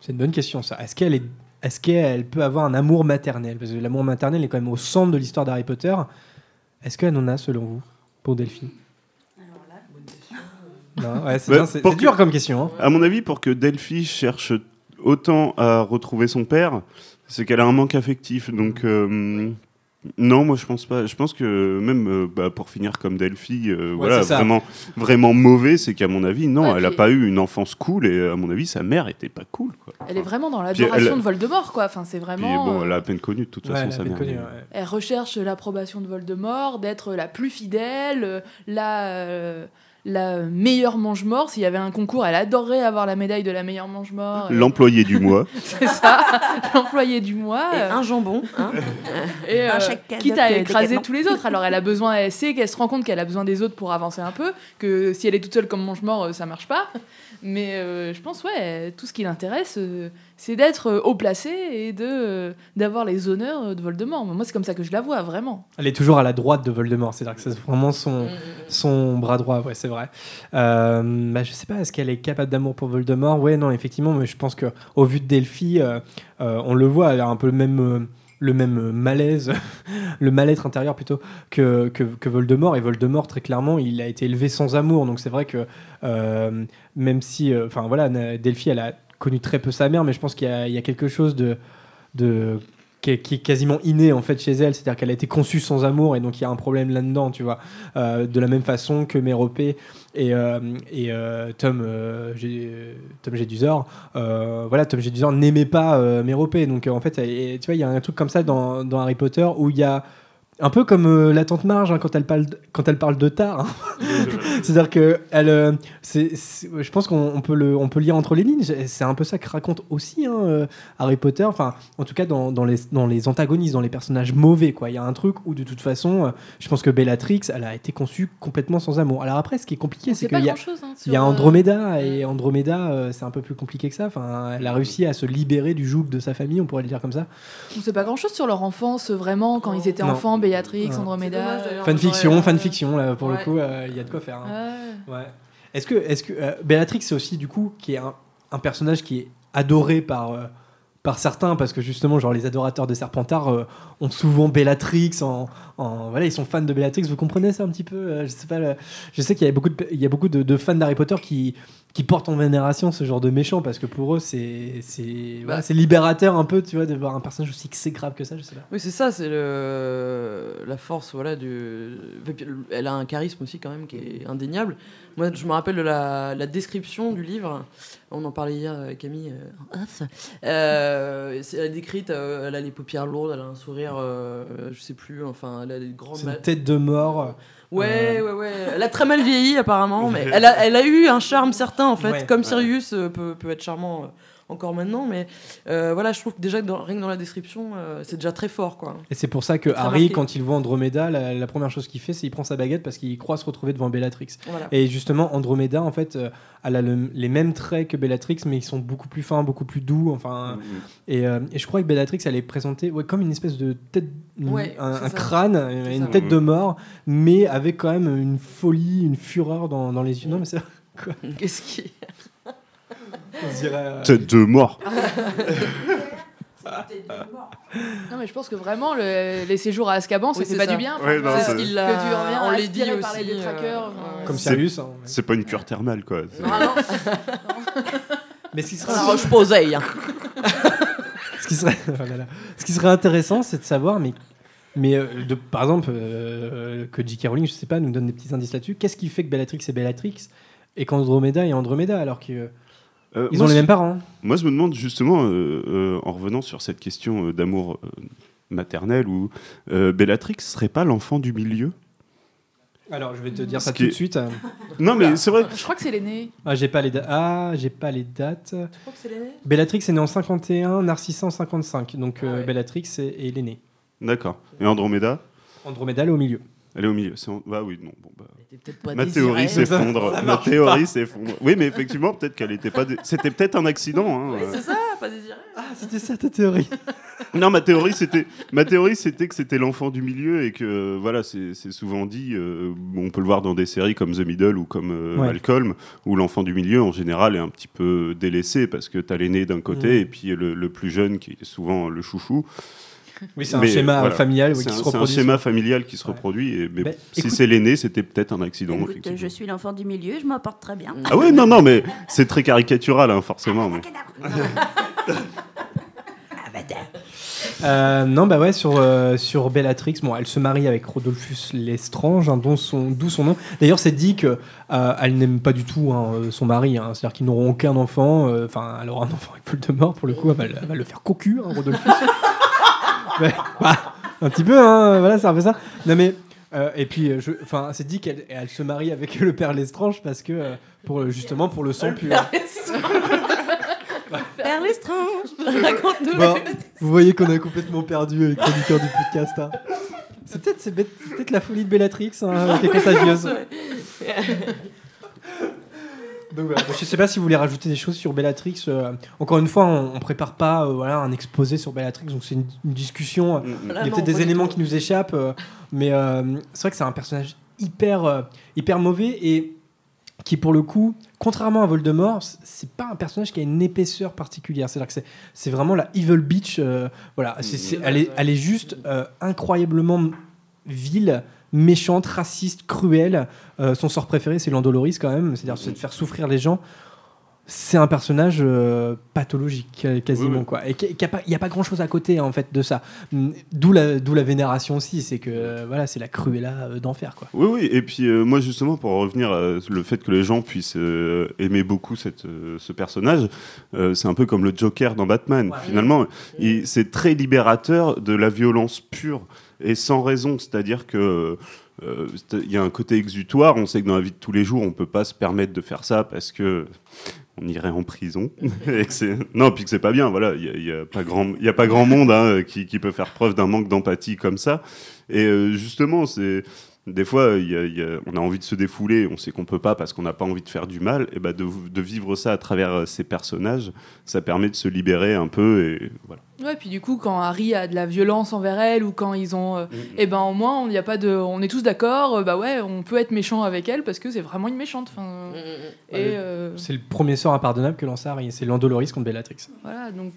C'est une bonne question, ça. Est-ce qu'elle est... Est qu'elle peut avoir un amour maternel? Parce que l'amour maternel est quand même au centre de l'histoire d'Harry Potter. Est-ce qu'elle en a, selon vous, pour Delphi? Ouais, c'est Bah, que- dur comme question. hein. À mon avis, pour que Delphi cherche autant à retrouver son père, c'est qu'elle a un manque affectif. Donc, euh, non, moi je pense pas. Je pense que même euh, bah, pour finir comme Delphi, euh, voilà, vraiment, vraiment mauvais, c'est qu'à mon avis, non, Ouais, elle a puis- pas eu une enfance cool et à mon avis, sa mère était pas cool. Quoi. Elle est vraiment dans l'adoration elle- de Voldemort, quoi. Enfin, c'est Puis vraiment. bon, elle a à peine connu de toute Ouais, façon sa mère. connu, mais- ouais. Elle recherche l'approbation de Voldemort, d'être la plus fidèle, la, euh, la meilleure mange-mort. S'il y avait un concours, elle adorerait avoir la médaille de la meilleure mange-mort. Euh, L'employé du mois. C'est ça, l'employé du mois. Et euh, un jambon. hein. et Un euh, chèque cadeau quitte à écraser tous les autres. Alors elle a besoin, elle sait qu'elle se rend compte qu'elle a besoin des autres pour avancer un peu, que si elle est toute seule comme mange-mort, euh, ça marche pas. Mais euh, je pense, ouais, tout ce qui l'intéresse, euh, c'est d'être euh, haut placé et de d'avoir les honneurs de Voldemort. Moi, c'est comme ça que je la vois, vraiment. Elle est toujours à la droite de Voldemort, c'est-à-dire que c'est vraiment son, son bras droit, ouais, c'est vrai. Euh, bah, je sais pas, est-ce qu'elle est capable d'amour pour Voldemort? Ouais, non, effectivement, mais je pense que au vu de Delphi, on le voit, elle a un peu le même, le même malaise, le mal-être intérieur plutôt que, Voldemort. Et Voldemort, très clairement, il a été élevé sans amour, donc c'est vrai que euh, même si, euh, enfin voilà, Delphi, elle a connu très peu sa mère, mais je pense qu'il y, a- quelque chose de qui est, quasiment inné en fait chez elle, c'est-à-dire qu'elle a été conçue sans amour et donc il y a un problème là-dedans, tu vois. Euh, de la même façon que Méropée et, euh, euh, Tom, Tom voilà, Tom Jedusor n'aimait pas Méropée, donc en fait, tu vois, il y a un truc comme ça dans, dans Harry Potter où il y a un peu comme euh, la tante Marge hein, quand elle parle de, quand elle parle de tard. hein. C'est-à-dire que elle, euh, c'est, c'est- je pense qu'on on peut le, on peut lire entre les lignes. C'est un peu ça que raconte aussi hein, euh, Harry Potter. Enfin, en tout cas dans, dans les dans les antagonistes, dans les personnages mauvais, quoi. Il y a un truc où de toute façon, euh, je pense que Bellatrix, elle a été conçue complètement sans amour. Alors après, ce qui est compliqué, On c'est qu'il y a, hein, y euh, Andromeda et Andromeda, euh, c'est un peu plus compliqué que ça. Enfin, elle a réussi à se libérer du joug de sa famille, on pourrait le dire comme ça. On sait pas grand-chose sur leur enfance, vraiment, quand ils étaient Non. enfants, Béatrix. Andromeda. Fanfiction, fanfiction, là, pour Ouais. le coup, euh, il y a de quoi faire. hein. Ouais. Ouais. Est-ce que, est-ce que euh, Bellatrix, c'est aussi du coup qui est un, un personnage qui est adoré par euh, par certains parce que justement, genre les adorateurs de Serpentard euh, ont souvent Bellatrix en, en- voilà, ils sont fans de Bellatrix. Vous comprenez ça un petit peu Euh, Je sais pas. le- je sais qu'il y a beaucoup de, il y a beaucoup de, de fans d'Harry Potter qui qui portent en vénération ce genre de méchant parce que pour eux c'est c'est voilà, c'est libérateur un peu tu vois de voir un personnage aussi exécrable que ça je sais pas Oui, c'est ça, c'est le... la force voilà, du... Elle a un charisme aussi quand même qui est indéniable. Moi, je me rappelle de la, la description du livre. On en parlait hier, Camille, euh. Euh, elle est décrite, elle a les paupières lourdes, elle a un sourire, euh, je sais plus, enfin, elle a des grandes... c'est une tête de mort Ouais, Euh, ouais, ouais. Elle a très mal vieilli apparemment, mais elle a, elle a eu un charme certain en fait, Ouais. comme. Sirius euh, peut, peut être charmant encore maintenant. Mais euh, voilà, je trouve que déjà dans, rien que dans la description, euh, c'est déjà très fort quoi. Et c'est pour ça que Harry, marqué. quand il voit Andromeda, la, la première chose qu'il fait, c'est qu'il prend sa baguette parce qu'il croit se retrouver devant Bellatrix. Voilà. Et justement, Andromeda, en fait, euh, elle a le- les mêmes traits que Bellatrix, mais ils sont beaucoup plus fins, beaucoup plus doux. Enfin, et, euh, et je crois que Bellatrix, elle est présentée ouais, comme une espèce de tête, une- Ouais, un, crâne, une ça. tête de mort, mais avec quand même une folie, une fureur dans, dans les yeux. Non, mais c'est Qu'est-ce qui dirait. euh, Tête de mort. Non, mais je pense que vraiment, le- les séjours à Azkaban, Oui, c'est pas ça. du bien. Ouais, non, que c'est- tu Il l'a- reviens on l'a dit aspiré par les aussi, détraqueurs. euh, euh, Comme C'est- Sirius. hein. C'est pas une cure thermale, quoi. C'est- Mais ce qui serait, roche posée. hein. ce qui serait, oh ce qui serait intéressant, c'est de savoir, mais, mais euh, de, par exemple, euh, que J.K. Rowling, je sais pas, nous donne des petits indices là-dessus. Qu'est-ce qui fait que Bellatrix est Bellatrix et qu'Andromeda est Andromeda alors qu'ils Euh, ils moi, ont les mêmes parents Moi, je me demande justement, euh, euh, en revenant sur cette question euh, d'amour euh, maternel, où euh, Bellatrix serait pas l'enfant du milieu? Alors, je vais te dire ça tout de suite. Non, mais c'est vrai. Je crois que c'est l'aîné. Ah, j'ai pas les dates. Ah, j'ai pas les dates. Je crois que c'est l'aîné. Bellatrix est née en 51, Narcissa en 55. Donc Ah Bellatrix est, est l'aînée. D'accord. Et Andromeda? Andromeda, elle est au milieu. Elle est au milieu. C'est en- Bah oui, non. Bon, bah... pas Ma théorie s'effondre. Ma théorie s'effondre. Oui, mais effectivement, peut-être qu'elle était pas. dé- C'était peut-être un accident. hein, euh. C'est ça, pas désiré. Ah, c'était ça ta théorie. Non, ma théorie, c'était, ma théorie, c'était que c'était l'enfant du milieu et que, voilà, c'est, c'est souvent dit, euh, on peut le voir dans des séries comme The Middle ou comme euh, Ouais. Malcolm, où l'enfant du milieu, en général, est un petit peu délaissé parce que t'as l'aîné d'un côté et puis le, le plus jeune qui est souvent le chouchou. Oui, c'est un Mais, schéma voilà. familial oui, C'est qui un, se c'est un reproduit. schéma familial qui se reproduit. Et, mais Ben, si c'est l'aîné, c'était peut-être un accident. Écoute, effectivement. je suis l'enfant du milieu, je m'en porte très bien. Ah ouais, non, non, mais c'est très caricatural, hein, forcément. mais- Euh, non, bah ouais, sur, euh, sur Bellatrix, bon, elle se marie avec Rodolphus Lestrange, hein, dont son, d'où son nom. D'ailleurs, c'est dit que euh, elle n'aime pas du tout hein, euh, son mari, hein, c'est-à-dire qu'ils n'auront aucun enfant. euh, Enfin, elle aura un enfant avec Voldemort, pour le coup, elle va, le- elle va le faire cocu, hein, Rodolphus. Bah, un petit peu, hein, voilà, c'est un peu ça. Non, mais. euh, et puis, euh, enfin, c'est dit qu'elle elle se marie avec le père Lestrange parce que, euh, pour, justement, pour le sang pur. Père Lestrange Raconte-nous. Bon, vous voyez qu'on a complètement perdu avec l'éditeur du podcast. hein. C'est peut-être peut-être la folie de Bellatrix hein, qui est contagieuse. Donc voilà, je sais pas si vous voulez rajouter des choses sur Bellatrix. euh, encore une fois, on, on prépare pas euh, voilà, un exposé sur Bellatrix, donc c'est une, une discussion. euh, Mm, Il y a peut-être des éléments qui nous échappent, euh, mais euh, c'est vrai que c'est un personnage hyper, euh, hyper mauvais et qui, pour le coup, contrairement à Voldemort, c'est pas un personnage qui a une épaisseur particulière. C'est-à-dire que c'est- c'est vraiment la evil bitch. euh, voilà, c'est- elle, est, elle est juste euh, incroyablement vile, méchante, raciste, cruelle. Euh, son sort préféré, c'est l'endoloris quand même, c'est-à-dire c'est de faire souffrir les gens. C'est un personnage euh, pathologique euh, quasiment Oui, oui. quoi, et qu'il n'y a pas grand chose à côté en fait de ça. Mm, D'où la, d'où la vénération aussi, c'est que euh, voilà, c'est la cruella d'enfer quoi. Oui, oui. Et puis moi, justement, pour revenir à le fait que les gens puissent aimer beaucoup cette, ce personnage, c'est un peu comme le Joker dans Batman. Finalement, il- c'est très libérateur de la violence pure et sans raison. C'est-à-dire que euh, il y a un côté exutoire. On sait que dans la vie de tous les jours, on peut pas se permettre de faire ça parce que on irait en prison. Non, puis que c'est pas bien. Voilà, il y a, pas grand, il a pas grand monde hein, qui, qui peut faire preuve d'un manque d'empathie comme ça. Et euh, justement, c'est des fois, il y a- il y a- on a envie de se défouler, on sait qu'on peut pas parce qu'on n'a pas envie de faire du mal. Et ben de, de vivre ça à travers euh, ces personnages, ça permet de se libérer un peu. Et voilà. Ouais, puis du coup, quand Harry a de la violence envers elle ou quand ils ont, euh, eh ben au moins on y a pas de, on est tous d'accord. euh, bah ouais, on peut être méchant avec elle parce que c'est vraiment une méchante. Enfin, et Ouais, euh, C'est le premier sort impardonnable que lance Harry, c'est l'endoloris contre Bellatrix. voilà, donc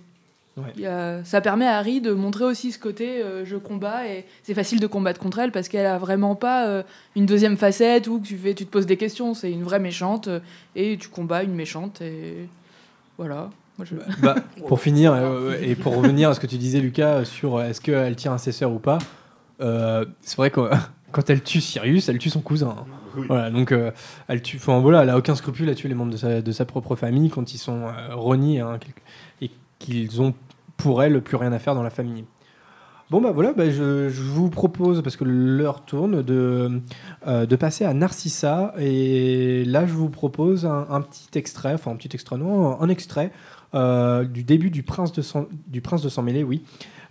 Ouais. il y a- ça permet à Harry de montrer aussi ce côté euh, je combats et c'est facile de combattre contre elle parce qu'elle a vraiment pas euh, une deuxième facette où tu fais, tu te poses des questions. C'est une vraie méchante euh, et tu combats une méchante et voilà. Moi, je- Bah, pour finir, euh, et pour revenir à ce que tu disais, Lucas, sur euh, est-ce qu'elle tient à ses sœurs ou pas, euh, c'est vrai que quand elle tue Sirius, elle tue son cousin. Oui. Voilà, donc euh, elle tue, enfin voilà, elle a aucun scrupule à tuer les membres de sa, de sa propre famille quand ils sont euh, reniés hein, quelque- qu'ils ont pour elle plus rien à faire dans la famille. Bon bah voilà, bah, je, vous propose, parce que l'heure tourne, de, euh, de passer à Narcissa. Et là, je vous propose un, petit extrait, enfin un petit extrait, non, un extrait euh, du début du Prince de sang, du Prince de oui.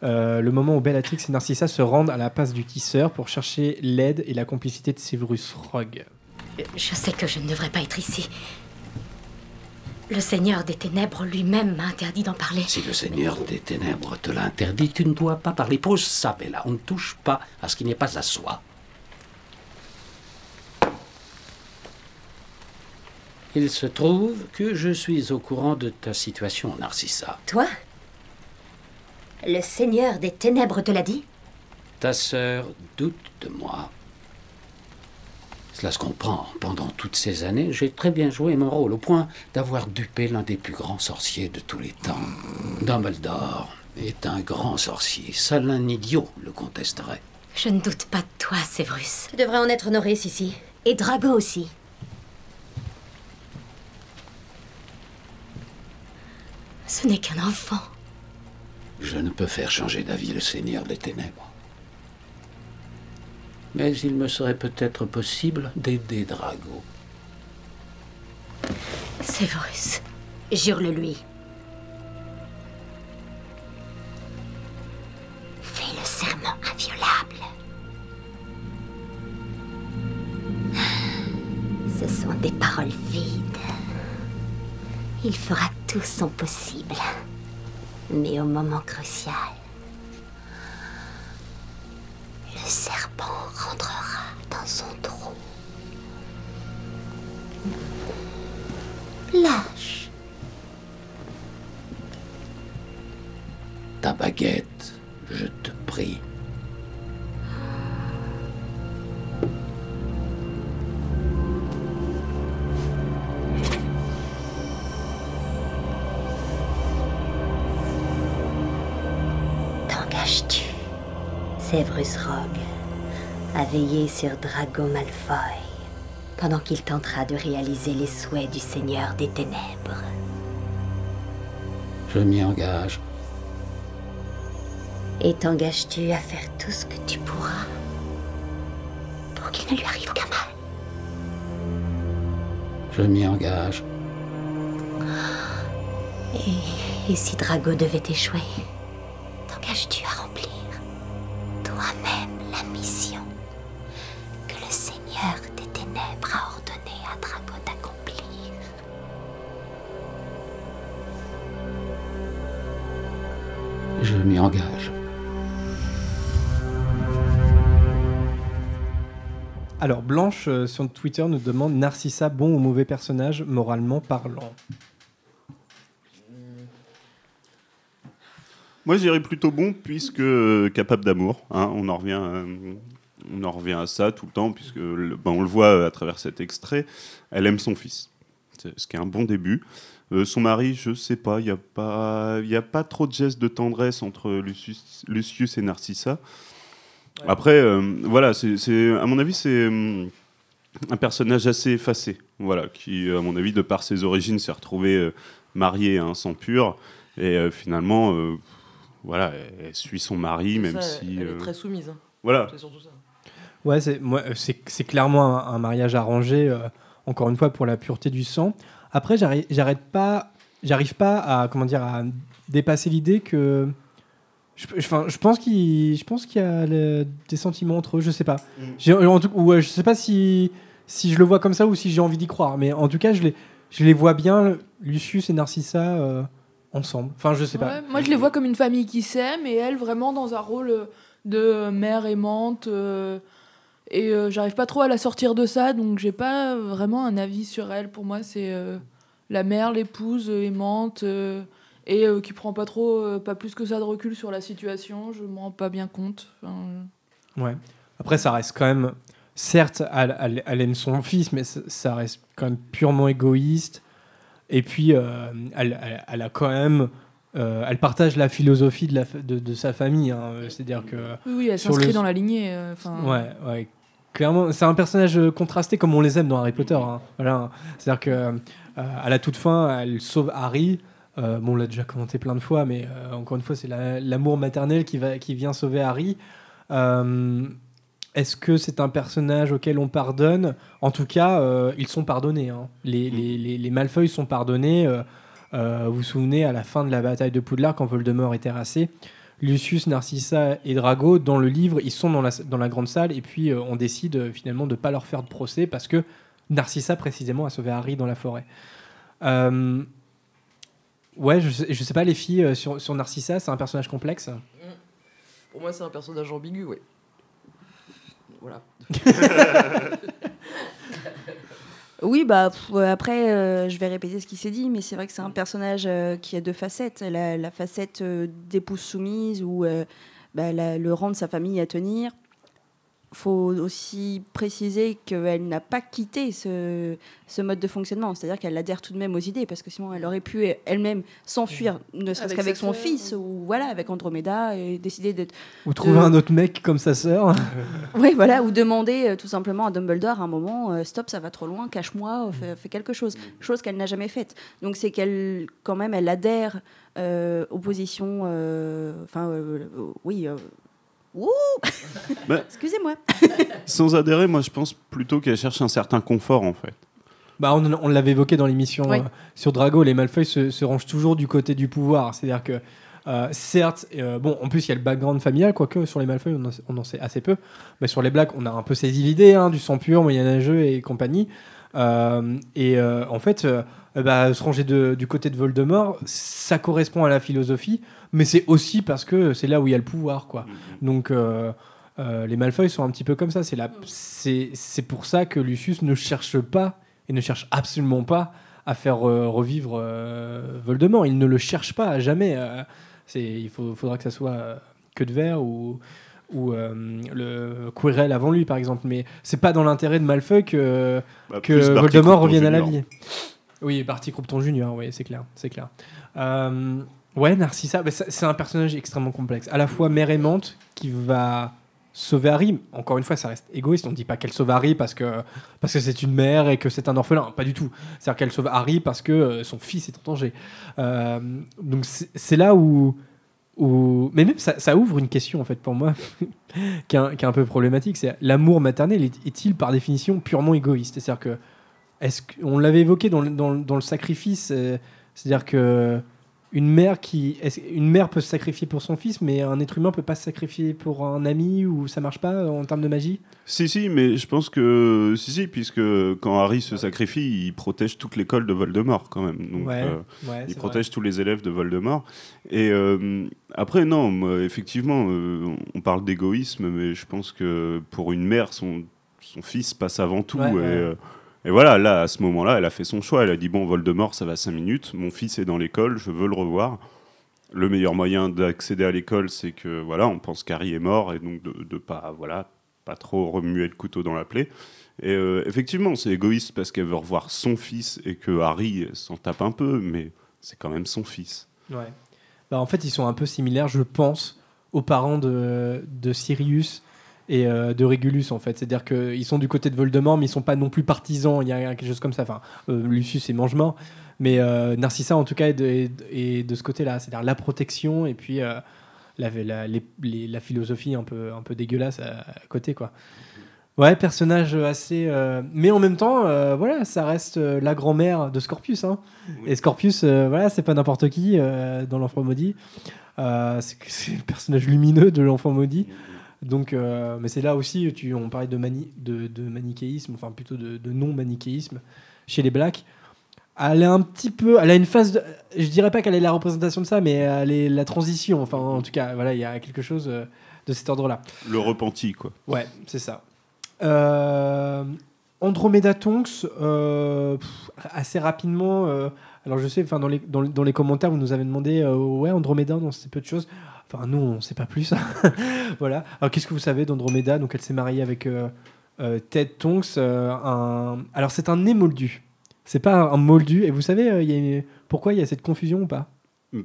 Euh, le moment où Bellatrix et Narcissa se rendent à la passe du tisseur pour chercher l'aide et la complicité de Severus Rogue. Je sais que je ne devrais pas être ici. Le Seigneur des Ténèbres lui-même m'a interdit d'en parler. Si le Seigneur des Ténèbres te l'a interdit, tu ne dois pas parler. Pose ça, Bella. On ne touche pas à ce qui n'est pas à soi. Il se trouve que je suis au courant de ta situation, Narcissa. Toi? Le Seigneur des Ténèbres te l'a dit? Ta sœur doute de moi. Cela se comprend. Pendant toutes ces années, j'ai très bien joué mon rôle, au point d'avoir dupé l'un des plus grands sorciers de tous les temps, Dumbledore. est un grand sorcier. Seul un idiot le contesterait. Je ne doute pas de toi, Sévrus. Tu devrais en être honoré, Sissi. Et Drago aussi. Ce n'est qu'un enfant. Je ne peux faire changer d'avis le Seigneur des Ténèbres. Mais il me serait peut-être possible d'aider Drago. Sévrus, jure-le-lui. Fais le serment inviolable. Ce sont des paroles vides. Il fera tout son possible. Mais au moment crucial, le serpent rentrera dans son trou. Lâche. Ta baguette, je te prie. Sévrus Rogue a veillé sur Drago Malfoy pendant qu'il tentera de réaliser les souhaits du Seigneur des Ténèbres. Je m'y engage. Et t'engages-tu à faire tout ce que tu pourras pour qu'il ne lui arrive aucun mal? Je m'y engage. Et, et si Drago devait échouer, t'engages-tu à remplir toi-même la mission que le Seigneur des Ténèbres a ordonné à Drago d'accomplir Je m'y engage. Alors, Blanche euh, sur Twitter nous demande Narcissa, bon ou mauvais personnage, moralement parlant? Moi, j'irais plutôt bon, puisque euh, capable d'amour. hein, on, en revient, euh, on en revient à ça tout le temps, puisque le- ben, on le voit euh, à travers cet extrait. Elle aime son fils, ce qui est un bon début. Euh, son mari, je sais pas, il n'y a, pas- y a pas trop de gestes de tendresse entre Lucius, Lucius et Narcissa. Après, voilà, c'est, à mon avis, c'est un personnage assez effacé, voilà, qui, à mon avis, de par ses origines, s'est retrouvé marié à un sang pur, et euh, finalement, euh, voilà, elle, suit son mari, même Ça, si... elle euh, est très soumise. hein. Voilà. C'est surtout ça. Ouais, c'est moi, euh, c'est c'est clairement un, un mariage arrangé, euh, encore une fois pour la pureté du sang. Après, j'arri- j'arrête pas, j'arrive pas à comment dire à dépasser l'idée que je, je- enfin, je pense qu'il, je pense qu'il y a le- des sentiments entre eux. Je sais pas. J'ai- En tout, ou, euh, je sais pas si si je le vois comme ça ou si j'ai envie d'y croire. Mais en tout cas, je les, je les vois bien, Lucius et Narcissa euh, ensemble. Enfin, je sais pas. Ouais, moi, je les vois comme une famille qui s'aime et elle vraiment dans un rôle euh, de mère aimante. euh, et euh, j'arrive pas trop à la sortir de ça, donc j'ai pas vraiment un avis sur elle. Pour moi, c'est euh, la mère, l'épouse euh, aimante euh, et euh, qui prend pas trop, euh, pas plus que ça de recul sur la situation. Je m'en rends pas bien compte. Enfin, euh, Ouais. Après, ça reste quand même. Certes, elle, elle- elle aime son fils, mais ça reste quand même purement égoïste. Et puis, euh, elle, elle- elle a quand même. euh, elle partage la philosophie de, la, fa- de, de sa famille. hein. C'est-à-dire que. Oui, oui, elle s'inscrit le- dans la lignée. euh, Ouais, ouais. Clairement, c'est un personnage contrasté comme on les aime dans Harry Potter. hein. Voilà. C'est-à-dire que euh, à la toute fin, elle sauve Harry. Bon, on l'a déjà commenté plein de fois, mais encore une fois, c'est la- l'amour maternel qui, va, qui vient sauver Harry. Est-ce que c'est un personnage auquel on pardonne? En tout cas, euh, ils sont pardonnés. hein. Les, les, les, les Malfoy sont pardonnés. euh, euh, vous vous souvenez, à la fin de la bataille de Poudlard, quand Voldemort est terrassé, Lucius, Narcissa et Drago, dans le livre, ils sont dans la, dans la grande salle et puis euh, on décide euh, finalement de ne pas leur faire de procès parce que Narcissa, précisément, a sauvé Harry dans la forêt. Euh, ouais, je sais, je sais pas, les filles, euh, sur, sur Narcissa, c'est un personnage complexe? Pour moi, c'est un personnage ambigu, oui. Oui, bah après, euh, je vais répéter ce qui s'est dit, mais c'est vrai que c'est un personnage euh, qui a deux facettes. La, facette euh, d'épouse soumise ou euh, bah, la- le rang de sa famille à tenir. Faut aussi préciser qu'elle n'a pas quitté ce, ce mode de fonctionnement. C'est-à-dire qu'elle adhère tout de même aux idées, parce que sinon elle aurait pu elle-même s'enfuir, ne serait-ce Avec qu'avec son sœur, fils, ou voilà, avec Andromeda, et décider d'être. Ou trouver de- un autre mec comme sa sœur. Oui, voilà, ou demander euh, tout simplement à Dumbledore à un moment, euh, stop, ça va trop loin, cache-moi, euh, fais, fais quelque chose. Chose qu'elle n'a jamais faite. Donc c'est qu'elle, quand même, elle adhère euh, aux positions. euh, Enfin, euh, euh, oui. Ouh Bah, Excusez-moi. Sans adhérer, moi je pense plutôt qu'elle cherche un certain confort en fait. Bah, on, on l'avait évoqué dans l'émission Oui. euh, sur Drago, les Malfoy se, se rangent toujours du côté du pouvoir. C'est-à-dire que, euh, certes, euh, bon, en plus il y a le background familial, quoique sur les Malfoy on en, on en sait assez peu, mais sur les Blacks on a un peu saisi l'idée hein, du sang pur, moyenâgeux et compagnie. Euh, et euh, en fait, bah, se ranger de- du côté de Voldemort, ça correspond à la philosophie, mais c'est aussi parce que c'est là où il y a le pouvoir, quoi. Donc euh, euh, les Malfoy sont un petit peu comme ça. C'est la- c'est c'est pour ça que Lucius ne cherche pas et ne cherche absolument pas à faire euh, revivre euh, Voldemort. Il ne le cherche pas, jamais. euh, c'est il faut, faudra que ça soit euh, que de verre ou ou euh, le Quirrell avant lui par exemple mais c'est pas dans l'intérêt de Malfoy que, Bah, que Voldemort revienne à la vie oui Barty Croupton Junior oui c'est clair c'est clair Euh, ouais Narcissa c'est un personnage extrêmement complexe. À la fois mère aimante qui va sauver Harry encore une fois ça reste égoïste. On dit pas qu'elle sauve Harry parce que parce que c'est une mère et que c'est un orphelin. Pas du tout. C'est à dire qu'elle sauve Harry parce que euh, son fils est en danger. Euh, donc c'est là où où- mais même ça, ça ouvre une question en fait pour moi qui, est un, qui est un peu problématique. C'est l'amour maternel est- est-il par définition purement égoïste? C'est à dire que est-ce qu'on l'avait évoqué dans dans dans le sacrifice euh, c'est-à-dire que une mère qui une mère peut se sacrifier pour son fils mais un être humain peut pas se sacrifier pour un ami ou ça marche pas en termes de magie? Si, si, mais je pense que. Si, si, puisque quand Harry se sacrifie, il protège toute l'école de Voldemort quand même. Donc, Ouais, euh, ouais, il protège tous les élèves de Voldemort. Et euh, après, non, moi, effectivement, euh, on parle d'égoïsme, mais je pense que pour une mère, son, son fils passe avant tout. Ouais, et, et voilà, là, à ce moment-là, elle a fait son choix. Elle a dit Bon, Voldemort, ça va 5 minutes. Mon fils est dans l'école, je veux le revoir. Le meilleur moyen d'accéder à l'école, c'est que voilà, on pense qu'Harry est mort et donc de, de pas voilà, pas trop remuer le couteau dans la plaie. Et euh, effectivement, c'est égoïste parce qu'elle veut revoir son fils et que Harry s'en tape un peu, mais c'est quand même son fils. Ouais. Bah, en fait, ils sont un peu similaires, je pense, aux parents de, de Sirius et euh, de Régulus, en fait. C'est-à-dire qu'ils sont du côté de Voldemort, mais ils sont pas non plus partisans. Il y a quelque chose comme ça. Enfin, euh, Lucius est mange-mort, mais euh, Narcissa, en tout cas, est de, est de- est de ce côté-là. C'est-à-dire la protection et puis la, la, les- les- la philosophie un peu, un peu dégueulasse à, à côté, quoi. Ouais, personnage assez. Mais en même temps, voilà, ça reste la grand-mère de Scorpius. Hein. Et Scorpius, voilà, c'est pas n'importe qui dans l'enfant maudit. C'est c'est le personnage lumineux de l'enfant maudit. Donc, euh, mais c'est là aussi, tu, on parlait de, mani, de, de manichéisme, enfin plutôt de, de non-manichéisme chez les Blacks. Elle est un petit peu, elle a une phase, de, je dirais pas qu'elle est la représentation de ça, mais elle est la transition. Enfin, en tout cas, voilà, il y a quelque chose euh, de cet ordre-là. Le repenti, quoi. Ouais, c'est ça. Euh, Andromeda Tonks, euh, assez rapidement. euh, alors je sais, enfin dans les, dans, les- dans les commentaires, vous nous avez demandé, euh, ouais, Andromeda, non, c'est peu de choses. Enfin, nous, on sait pas plus. voilà. Alors qu'est-ce que vous savez d'Andromeda? Donc elle s'est mariée avec euh, euh, Ted Tonks. euh, un... Alors c'est un né moldu. C'est pas un moldu. Et vous savez, euh, il y a une- pourquoi il y a cette confusion ou pas?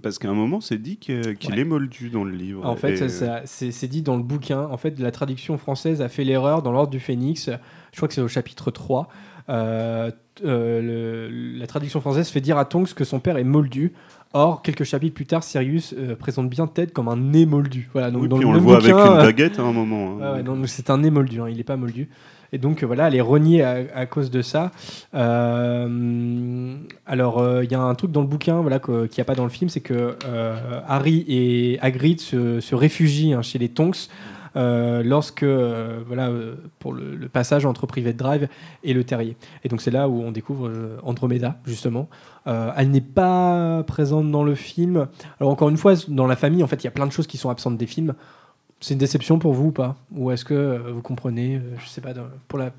Parce qu'à un moment, c'est dit que- qu'il est moldu dans le livre. En fait, Et, ça- ça- c'est c'est dit dans le bouquin. En fait, la traduction française a fait l'erreur dans l'ordre du Phénix. Je crois que c'est au chapitre 3. Euh, euh, le- la traduction française fait dire à Tonks que son père est moldu. Or, quelques chapitres plus tard, Sirius euh, présente bien Ted comme un nez moldu. Voilà, donc Oui, dans puis le on le voit avec une euh, baguette à un moment. hein. Ouais, c'est un nez moldu, hein, il n'est pas moldu. Et donc euh, voilà, elle est reniée à, à cause de ça. Euh, alors euh, il y a un truc dans le bouquin voilà, qu'il n'y a pas dans le film, c'est que euh, Harry et Hagrid se, se réfugient hein, chez les Tonks. Euh, lorsque euh, voilà euh, pour le, passage entre Private Drive et le Terrier. Et donc c'est là où on découvre Andromeda justement. Elle n'est pas présente dans le film. Alors encore une fois dans la famille en fait il y a plein de choses qui sont absentes des films. C'est une déception pour vous ou pas? Ou est-ce que vous comprenez, je sais pas, pour la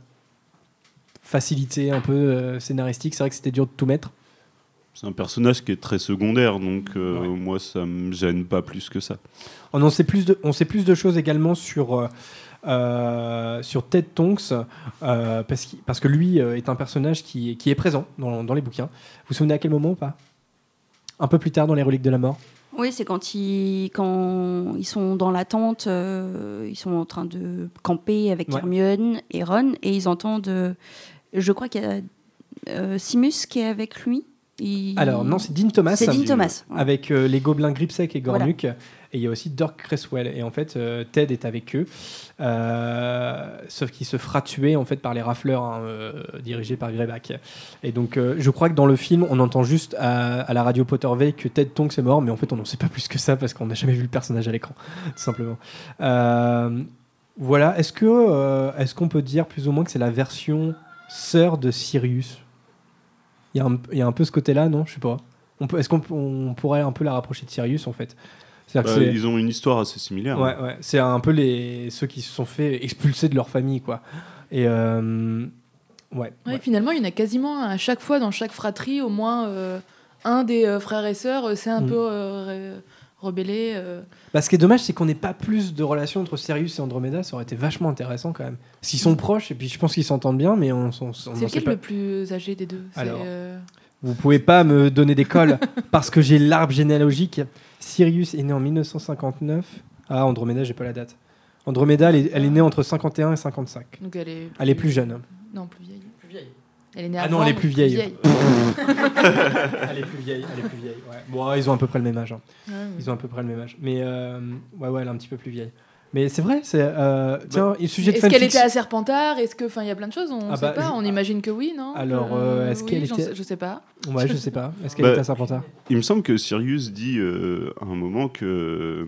facilité un peu scénaristique, c'est vrai que c'était dur de tout mettre C'est un personnage qui est très secondaire, donc euh, moi, ça me gêne pas plus que ça. on, en sait plus de, on sait plus de choses également sur, euh, euh, sur Ted Tonks, euh, parce, parce que lui est un personnage qui, qui est présent dans, dans les bouquins. Vous vous souvenez à quel moment ou pas? Un peu plus tard dans les Reliques de la Mort Oui, c'est quand ils, quand ils sont dans la tente, euh, ils sont en train de camper avec Ouais. Hermione et Ron, et ils entendent. euh, je crois qu'il y a euh, Simus qui est avec lui. Il- Alors non, c'est Dean Thomas. C'est Dean Thomas. ouais. Avec euh, les gobelins Gripsec et Gornuk. Et il y a aussi Dirk Cresswell. Et en fait, euh, Ted est avec eux. Euh, sauf qu'il se fera tuer en fait par les rafleurs hein, dirigés par Greyback. Et donc, je crois que dans le film, on entend juste à, à la radio Pottervey que Ted Tonks est mort, mais en fait, on n'en sait pas plus que ça parce qu'on n'a jamais vu le personnage à l'écran, tout simplement. Voilà. Est-ce que, est-ce qu'on peut dire plus ou moins que c'est la version sœur de Sirius? Il y, a un, il y a un peu ce côté-là, non? Je sais pas. On peut, est-ce qu'on on pourrait un peu la rapprocher de Sirius en fait? Bah, c'est- ils ont une histoire assez similaire. Ouais, hein. ouais. C'est un peu les ceux qui se sont fait expulser de leur famille, quoi. Et euh, ouais. Ouais, Finalement, il y en a quasiment à chaque fois dans chaque fratrie, au moins euh, un des euh, frères et sœurs s'est un Mm. peu rebellé. euh. Bah, ce qui est dommage, c'est qu'on n'ait pas plus de relations entre Sirius et Andromeda. Ça aurait été vachement intéressant quand même. Qu'ils sont proches et puis je pense qu'ils s'entendent bien, mais on, on, on C'est lequel pas. le plus âgé des deux? Alors, euh, Vous pouvez pas me donner des cols parce que j'ai l'arbre généalogique. Sirius est né en 1959. Ah, Andromeda, j'ai pas la date. Andromeda, elle est, elle est née entre 51 et 55. Donc elle est Elle est plus jeune. Non, plus vieille. Elle est née Ah non, elle est plus vieille. elle est plus vieille, elle est plus vieille. Ouais. Bon, ils ont à peu près le même âge. hein. Ouais, ouais. Ils ont à peu près le même âge. Mais euh, ouais, ouais, elle est un petit peu plus vieille. Mais c'est vrai, c'est euh, tiens, il sujet de Est-ce qu'elle était à Serpentard? Est-ce que, enfin, il y a plein de choses, on Ah sait bah, pas. je- On imagine que oui, non? Alors, euh, est-ce oui, qu'elle j'en était- sais- Je sais pas. Ouais, je sais pas. Est-ce qu'elle Bah, était à Serpentard? Il me semble que Sirius dit euh, à un moment que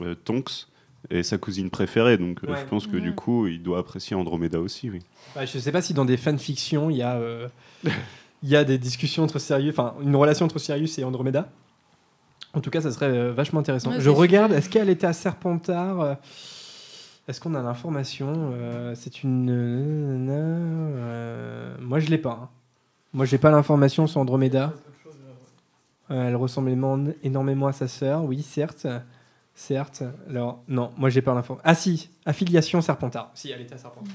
euh, Tonks est sa cousine préférée, donc euh, Ouais. je pense que du coup il doit apprécier Andromeda aussi, oui. Bah, Je sais pas si dans des fanfictions, il y a euh, il y a des discussions entre Sirius, enfin une relation entre Sirius et Andromeda. En tout cas, ça serait euh, vachement intéressant. Ouais, je regarde, est-ce qu'elle était à Serpentard euh, Est-ce qu'on a l'information Euh, C'est une. euh, moi, je l'ai pas. hein. Moi, j'ai pas l'information sur Andromeda. Euh, elle ressemble énormément à sa sœur, oui, certes. Certes. Alors, non, moi, j'ai pas l'information. Ah, si, affiliation Serpentard. Si, elle était à Serpentard.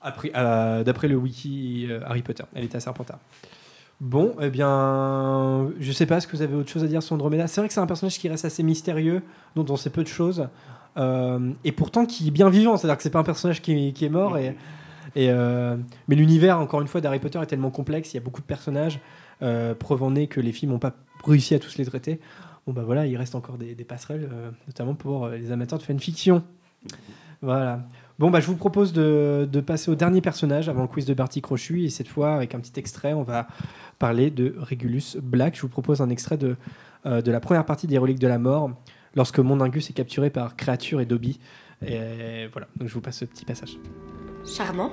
Après- euh, D'après le wiki euh, Harry Potter, elle était à Serpentard. Bon, eh bien, je sais pas, est-ce que vous avez autre chose à dire sur Andromeda? C'est vrai que c'est un personnage qui reste assez mystérieux, dont on sait peu de choses, euh, et pourtant qui est bien vivant, c'est-à-dire que c'est pas un personnage qui, est- qui est mort. Et, et, euh, mais l'univers, encore une fois, d'Harry Potter est tellement complexe, il y a beaucoup de personnages, preuve en est que les films n'ont pas réussi à tous les traiter. Bon, bah voilà, il reste encore des, passerelles, euh, notamment pour euh, les amateurs de fanfiction. Voilà. Bon, bah, je vous propose de, de passer au dernier personnage avant le quiz de Barty Crochu. Et cette fois, avec un petit extrait, on va parler de Regulus Black. Je vous propose un extrait de, euh, de la première partie des Reliques de la Mort, lorsque Mondingus est capturé par Créature et Dobby. Et voilà, donc je vous passe ce petit passage. Charmant.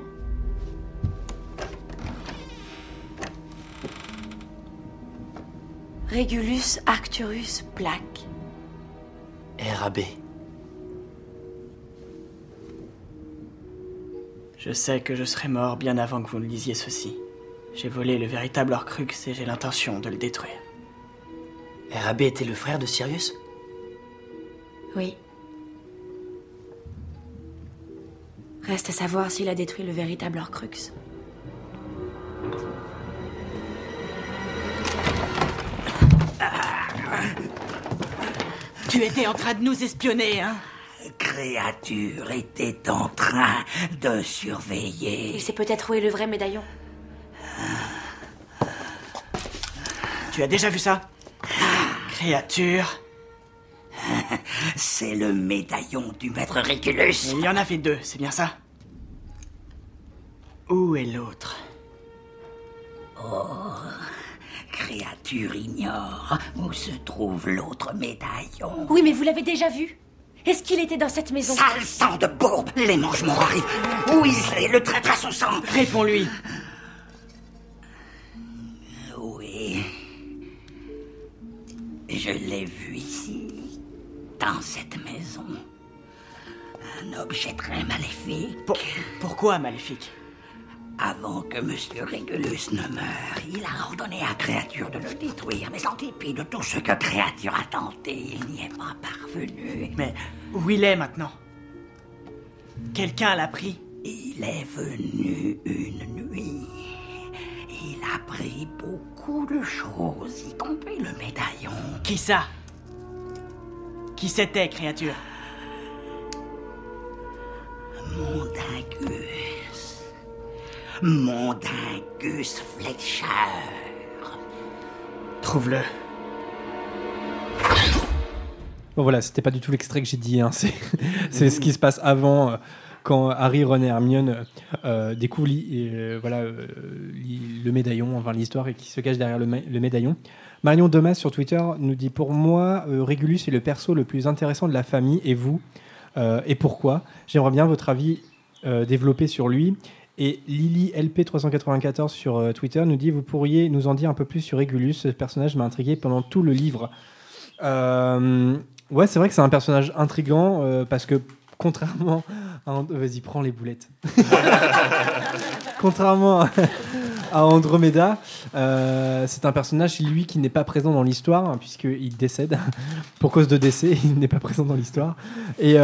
Regulus Arcturus Black. RAB. Je sais que je serai mort bien avant que vous ne lisiez ceci. J'ai volé le véritable Horcrux et j'ai l'intention de le détruire. RAB était le frère de Sirius? Oui. Reste à savoir s'il a détruit le véritable Horcrux. Tu étais en train de nous espionner, hein Créature était en train de surveiller. Il sait peut-être où est le vrai médaillon. Tu as déjà vu ça Créature. C'est le médaillon du maître Régulus. Il y en avait deux, c'est bien ça Où est l'autre? Oh, créature ignore où se trouve l'autre médaillon. Oui, mais vous l'avez déjà vu. Est-ce qu'il était dans cette maison? Sale sang de bourbe Les mangements arrivent Weasley, le traître à son sang Réponds-lui Oui. Je l'ai vu ici, dans cette maison. Un objet très maléfique. pourquoi maléfique? Avant que Monsieur Régulus ne meure, il a ordonné à Créature de le détruire, mais en dépit de tout ce que Créature a tenté, il n'y est pas parvenu. Mais où il est maintenant? Quelqu'un l'a pris? Il est venu une nuit. Il a pris beaucoup de choses, y compris le médaillon. Qui ça? Qui c'était, créature? Mondingus. Mondingus Fletcher. Trouve-le. Bon voilà, c'était pas du tout l'extrait que j'ai dit, hein. c'est ce qui se passe avant euh, quand Harry, Ron et Hermione euh, découvrent euh, voilà, euh, le médaillon, enfin l'histoire et qui se cache derrière le, le médaillon. Marion Domas sur Twitter nous dit Pour moi, Régulus est le perso le plus intéressant de la famille et vous Et pourquoi? J'aimerais bien votre avis développé sur lui. Et Lily LP394 sur euh, Twitter nous dit Vous pourriez nous en dire un peu plus sur Régulus Ce personnage m'a intrigué pendant tout le livre. Euh, ouais, c'est vrai que c'est un personnage intrigant euh, parce que contrairement à vas-y prends les boulettes. contrairement à, Andromeda, c'est un personnage lui qui n'est pas présent dans l'histoire puisqu'il décède pour cause de décès, il n'est pas présent dans l'histoire. Et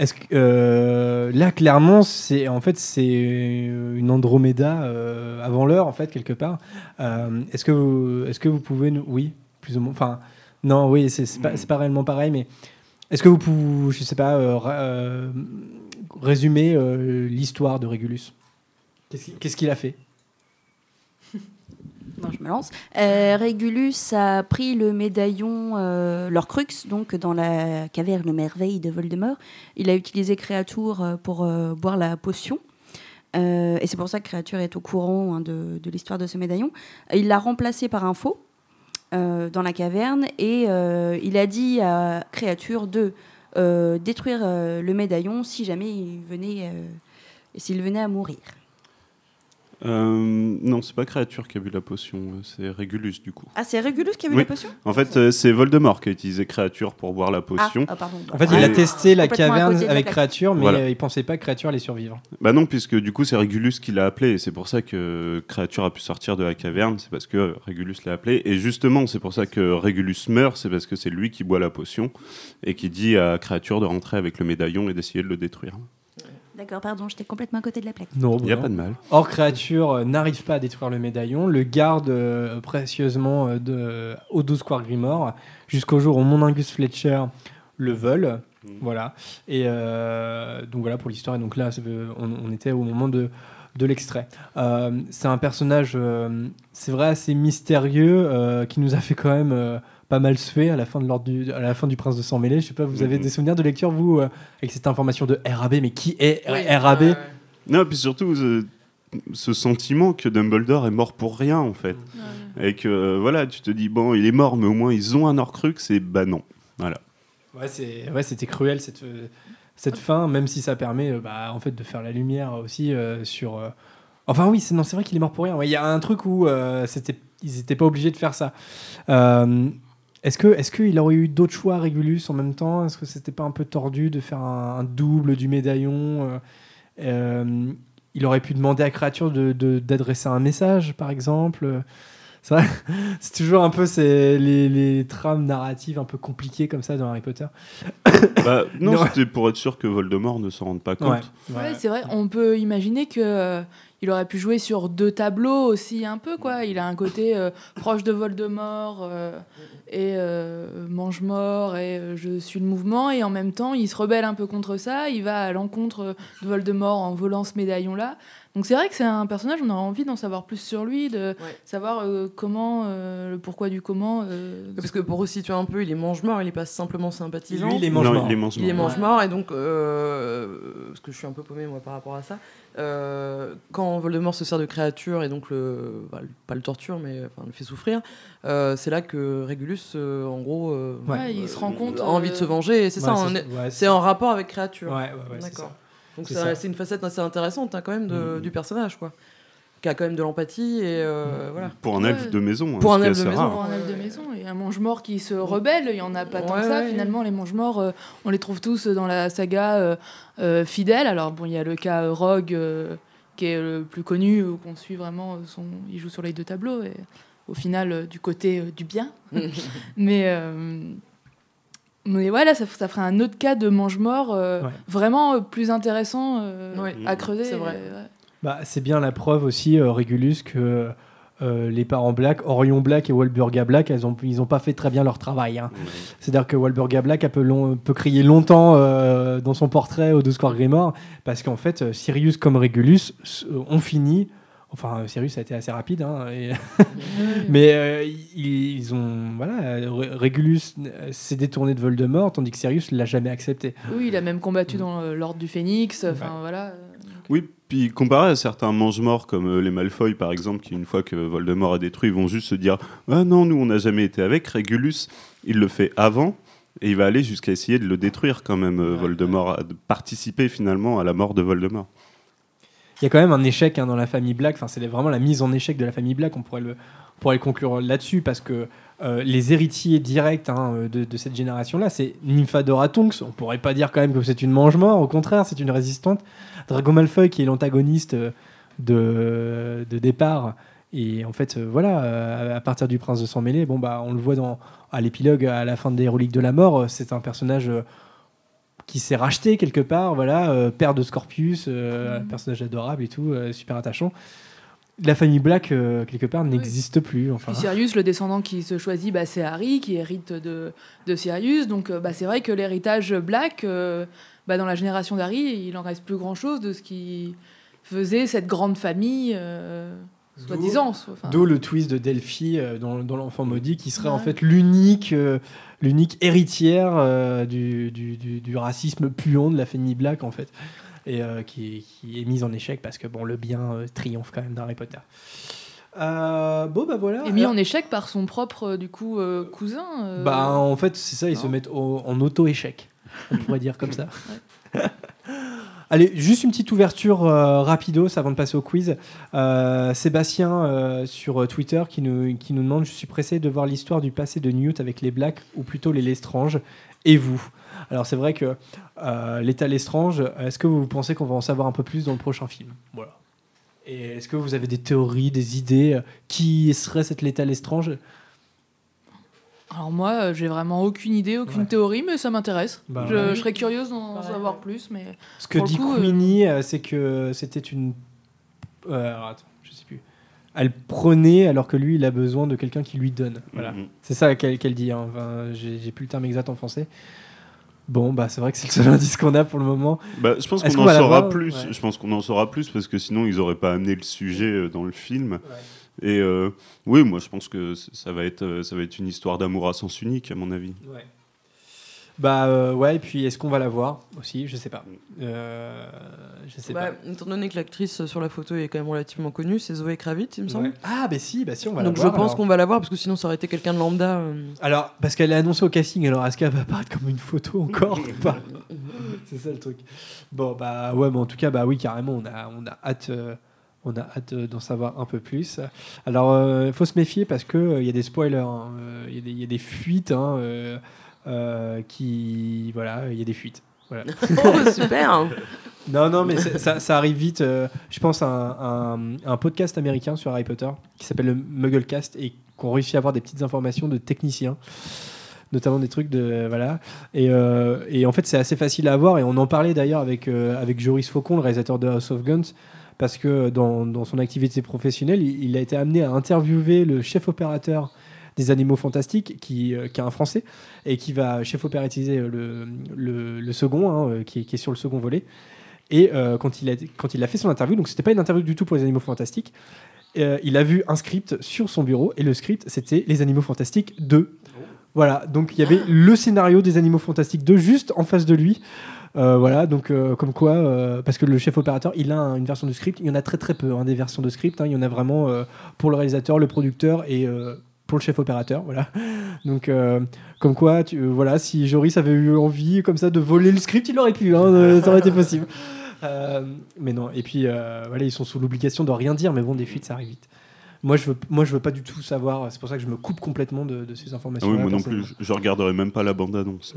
est-ce que euh, là clairement c'est en fait c'est une Andromeda euh, avant l'heure en fait quelque part. Euh, est-ce que vous, est-ce que vous pouvez nous oui plus ou moins enfin non oui c'est pas, c'est pas réellement pareil mais est-ce que vous pouvez je sais pas résumer l'histoire de Régulus? Qu'est-ce qu'il a fait? Bon. Euh, Régulus a pris le médaillon, euh, leur crux, donc dans la caverne merveille de Voldemort. Il a utilisé Créature euh, pour euh, boire la potion. Et c'est pour ça que Créature est au courant hein, de, de l'histoire de ce médaillon. Il l'a remplacé par un faux dans la caverne et il a dit à Créature de détruire le médaillon si jamais il venait, s'il venait à mourir. Euh, non, c'est pas Créature qui a bu la potion, c'est Régulus du coup. Ah, c'est Régulus qui a vu Oui. la potion En fait, euh, c'est Voldemort qui a utilisé Créature pour boire la potion. ah, pardon. En fait, il a testé la caverne la avec créature, mais Voilà. il pensait pas que créature allait survivre. Bah non, puisque du coup, c'est Régulus qui l'a appelé, et c'est pour ça que Créature a pu sortir de la caverne, c'est parce que Régulus l'a appelé. Et justement, c'est pour ça que Régulus meurt, c'est parce que c'est lui qui boit la potion, et qui dit à Créature de rentrer avec le médaillon et d'essayer de le détruire. D'accord, pardon, j'étais complètement à côté de la plaque. Non, Il n'y a pas de mal. Or, créature euh, n'arrive pas à détruire le médaillon, le garde euh, précieusement euh, de, au 12 Square Grimoire, jusqu'au jour où Mondingus Fletcher le vole. Voilà. Et euh, donc voilà pour l'histoire. Et donc là, on, on était au moment de, de l'extrait. Euh, c'est un personnage, euh, c'est vrai, assez mystérieux, euh, qui nous a fait quand même euh, pas mal suer à la fin de l'ordre du, à la fin du Prince de Sang Mêlé. Je sais pas, vous avez Mhm. des souvenirs de lecture, vous, euh, avec cette information de RAB, mais qui est Oui, RAB ouais, ouais. Non, puis surtout, ce, ce sentiment que Dumbledore est mort pour rien, en fait. Et que, euh, voilà, tu te dis, bon, il est mort, mais au moins, ils ont un Horcrux, et bah non. Voilà. Ouais, c'est ouais, c'était cruel cette euh, cette fin, même si ça permet bah, en fait de faire la lumière aussi euh, sur. euh, Enfin oui, c'est non, c'est vrai qu'il est mort pour rien. Ouais, Il y a un truc où euh, c'était ils n'étaient pas obligés de faire ça. Euh, est-ce que est-ce qu'il aurait eu d'autres choix Régulus en même temps? Est-ce que c'était pas un peu tordu de faire un, un double du médaillon euh, euh, Il aurait pu demander à créature de de- d'adresser un message, par exemple? C'est vrai, c'est toujours un peu c'est les, les trames narratives un peu compliquées comme ça dans Harry Potter. Bah, non, Non. c'était pour être sûr que Voldemort ne s'en rende pas compte. Ouais, c'est vrai, on peut imaginer que euh, il aurait pu jouer sur deux tableaux aussi un peu quoi. Il a un côté euh, proche de Voldemort euh, et euh, mange-mort et euh, je suis le mouvement et en même temps il se rebelle un peu contre ça. Il va à l'encontre de Voldemort en volant ce médaillon là. Donc c'est vrai que c'est un personnage, on a envie d'en savoir plus sur lui, de savoir euh, comment, euh, le pourquoi du comment. euh, Parce que pour resituer un peu, il est mange-mort, il est pas simplement sympathisant. Lui, il est mange-mort. Non, il est mange-mort. Il est mange-mort, et donc, euh, parce que je suis un peu paumé moi par rapport à ça, euh, quand Voldemort se sert de créature et donc le, bah, le- pas le torture, mais enfin, le fait souffrir, euh, c'est là que Régulus, euh, en gros, euh, Ouais, il se rend compte, a envie de euh, se venger, et c'est Ouais, ça, c'est- ouais, c'est en rapport avec créature. Ouais, ouais, ouais, c'est D'accord. ça. Donc C'est c'est ça. c'est une facette assez intéressante hein, quand même de- Mhm. du personnage, quoi. Qui a quand même de l'empathie et euh, voilà. Pour un Ouais. elfe de maison. hein, Pour un elfe de maison. Pour un elfe de maison un mange-mort qui se rebelle, il y en a pas tant que Ouais, ça. ouais. Finalement, les mange-morts, euh, on les trouve tous dans la saga euh, euh, fidèle. Alors bon, il y a le cas Rogue euh, qui est le plus connu, où qu'on suit vraiment. Son... Il joue sur les deux tableaux et au final euh, du côté euh, du bien. mais euh, Mais voilà, ça, ça ferait un autre cas de mange-mort euh, Ouais. vraiment euh, plus intéressant euh, Ouais. à creuser. C'est vrai. ouais. Bah, c'est bien la preuve aussi, euh, Régulus, que euh, les parents Black, Orion Black et Walburga Black, elles ont, ils n'ont pas fait très bien leur travail. hein. C'est-à-dire que Walburga Black peut, long- peut crier longtemps euh, dans son portrait au 12 corps Grimoire, parce qu'en fait, euh, Sirius comme Régulus s- euh, ont fini. Enfin, Sirius a été assez rapide, hein, et- mais euh, ils, ils ont. Voilà, euh, s'est détourné de Voldemort, tandis que Sirius l'a jamais accepté. Oui, il a même combattu dans l'ordre du Phénix. Enfin voilà. Oui, puis comparé à certains mange-morts comme euh, les Malfoy par exemple, qui une fois que Voldemort a détruit, ils vont juste se dire Ah non, nous on n'a jamais été avec. Régulus, il le fait avant et il va aller jusqu'à essayer de le détruire quand même, euh, Voldemort, de participer finalement à la mort de Voldemort. Il y a quand même un échec hein, dans la famille Black. Enfin, c'est vraiment la mise en échec de la famille Black. On pourrait le, on pourrait le conclure là-dessus parce que euh, les héritiers directs hein, euh, de, de cette génération-là, c'est Nymphadora Tonks. On pourrait pas dire quand même que c'est une mange-mort. Au contraire, c'est une résistante. Drago Malfoy, qui est l'antagoniste euh, de, de départ. Et en fait, euh, voilà, euh, à partir du Prince de sang mêlé, bon bah, on le voit dans à l'épilogue à la fin des Reliques de la Mort. euh, C'est un personnage. qui s'est racheté quelque part, voilà, père de Scorpius, un personnage adorable et tout, super attachant. La famille Black, euh, quelque part, n'existe plus. Enfin, Puis Sirius, le descendant qui se choisit, bah, c'est Harry qui hérite de, de Sirius. Donc euh, bah, c'est vrai que l'héritage Black, euh, bah, dans la génération d'Harry, il en reste plus grand-chose de ce qui faisait cette grande famille, euh, soi-disant. D'où le twist de Delphi euh, dans, dans l'enfant maudit, qui serait en fait l'unique, euh, l'unique héritière euh, du, du, du- du racisme puant de la famille Black en fait, et euh, qui, qui est mise en échec parce que bon, le bien euh, triomphe quand même d'Harry Potter. Euh, bon bah voilà. Et mis Alors- en échec par son propre euh, du coup euh, cousin. euh, Bah en fait c'est ça, ils se mettent au- en auto-échec, on pourrait dire comme ça. Allez, juste une petite ouverture rapidos avant de passer au quiz. Sébastien sur Twitter qui nous, qui nous demande Je suis pressé de voir l'histoire du passé de Newt avec les Blacks ou plutôt les Lestrange. Et vous? Alors c'est vrai que euh, l'état Lestrange, est-ce que vous pensez qu'on va en savoir un peu plus dans le prochain film? Voilà. Et est-ce que vous avez des théories, des idées euh, Qui serait cette l'état Lestrange? Alors moi, euh, j'ai vraiment aucune idée, aucune théorie, mais ça m'intéresse. Bah je, ouais. je serais curieuse d'en savoir plus, mais Ce que dit euh, Queenie, euh, c'est que c'était une. Euh, alors, attends, je sais plus. Elle prenait alors que lui, il a besoin de quelqu'un qui lui donne. Voilà. Mhm. C'est ça qu'elle dit. hein. Enfin, J'ai j'ai plus le terme exact en français. Bon, bah c'est vrai que c'est le seul indice qu'on a pour le moment. Bah, je pense qu'on en saura plus. Ouais. Je pense qu'on en saura plus parce que sinon ils auraient pas amené le sujet euh, dans le film. Et euh, oui, moi je pense que ça va être euh, ça va être une histoire d'amour à sens unique à mon avis. Ouais. Bah euh, ouais, et puis est-ce qu'on va la voir aussi? Je sais pas. Euh, je sais Bah, pas. étant donné que l'actrice sur la photo est quand même relativement connue, c'est Zoé Kravitz, il me semble. Ouais. Ah, bah si, bah si, on va Donc la je voir. pense alors. qu'on va la voir parce que sinon ça aurait été quelqu'un de lambda. euh. Alors, parce qu'elle est annoncée au casting, alors est-ce qu'elle va apparaître comme une photo encore ou pas? C'est ça le truc. Bon, bah ouais, mais en tout cas, bah oui, carrément, on a, on a hâte. euh, on a hâte d'en savoir un peu plus. Alors, il faut se méfier parce qu'il il y a des spoilers, hein, il y, a des- il y a des fuites hein, qui. Voilà, il y a des fuites. Voilà. Oh, super. Non, non, mais ça, ça arrive vite. euh, je pense à un, un- un podcast américain sur Harry Potter qui s'appelle le Mugglecast et qu'on réussit à avoir des petites informations de techniciens, notamment des trucs de. Voilà. Et, euh, et en fait, c'est assez facile à avoir et on en parlait d'ailleurs avec, euh, avec Joris Faucon, le réalisateur de House of Guns, parce que dans, dans son activité professionnelle, il, il a été amené à interviewer le chef opérateur des animaux fantastiques, qui, euh, qui est un Français, et qui va chef opératiser le, le, le second, hein, euh, qui, est, qui est sur le second volet. Et euh, quand, il a, quand il a fait son interview, donc c'était pas une interview du tout pour les animaux fantastiques, euh, il a vu un script sur son bureau, et le script c'était Les animaux fantastiques 2. Voilà, donc il y avait le scénario des animaux fantastiques 2 juste en face de lui. Euh, voilà, donc euh, comme quoi, euh, parce que le chef opérateur, il a un- une version de script, il y en a très très peu, hein, des versions de script, hein, il y en a vraiment euh, pour le réalisateur, le producteur et euh, pour le chef opérateur, voilà. Donc euh, comme quoi, tu, euh, voilà, si Joris avait eu envie comme ça de voler le script, il aurait pu, hein, euh, ça aurait été possible. Euh, mais non, et puis euh, voilà, ils sont sous l'obligation de rien dire, mais bon, des fuites, ça arrive vite. Moi, je veux, moi, je veux pas du tout savoir. C'est pour ça que je me coupe complètement de, de ces Ah informations. oui, moi non plus, je, je regarderai même pas la bande annonce.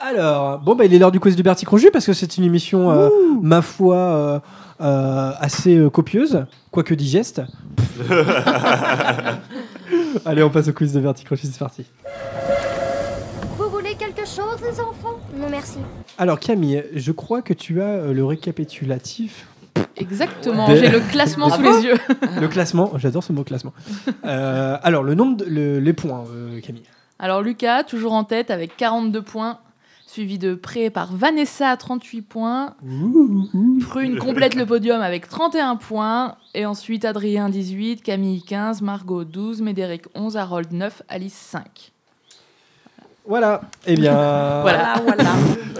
Alors, bon, bah, il est l'heure du quiz de Bertie Cronju parce que c'est une émission, euh, ma foi, euh, assez euh, copieuse, quoique digeste. Allez, on passe au quiz de Bertie Cronju, c'est parti. Vous chose, les enfants? Non, merci. Alors Camille, je crois que tu as euh, le récapitulatif. Exactement, de- j'ai le classement sous les yeux. le classement, j'adore ce mot classement. Euh, alors le nombre, de- le- les points, euh, Camille. Alors Lucas, toujours en tête avec 42 points, suivi de près par Vanessa, 38 points. Prune complète le podium avec 31 points. Et ensuite Adrien, 18, Camille, 15, Margot, 12, Médéric, 11, Harold, 9, Alice, 5. Voilà. Eh bien. Voilà, voilà.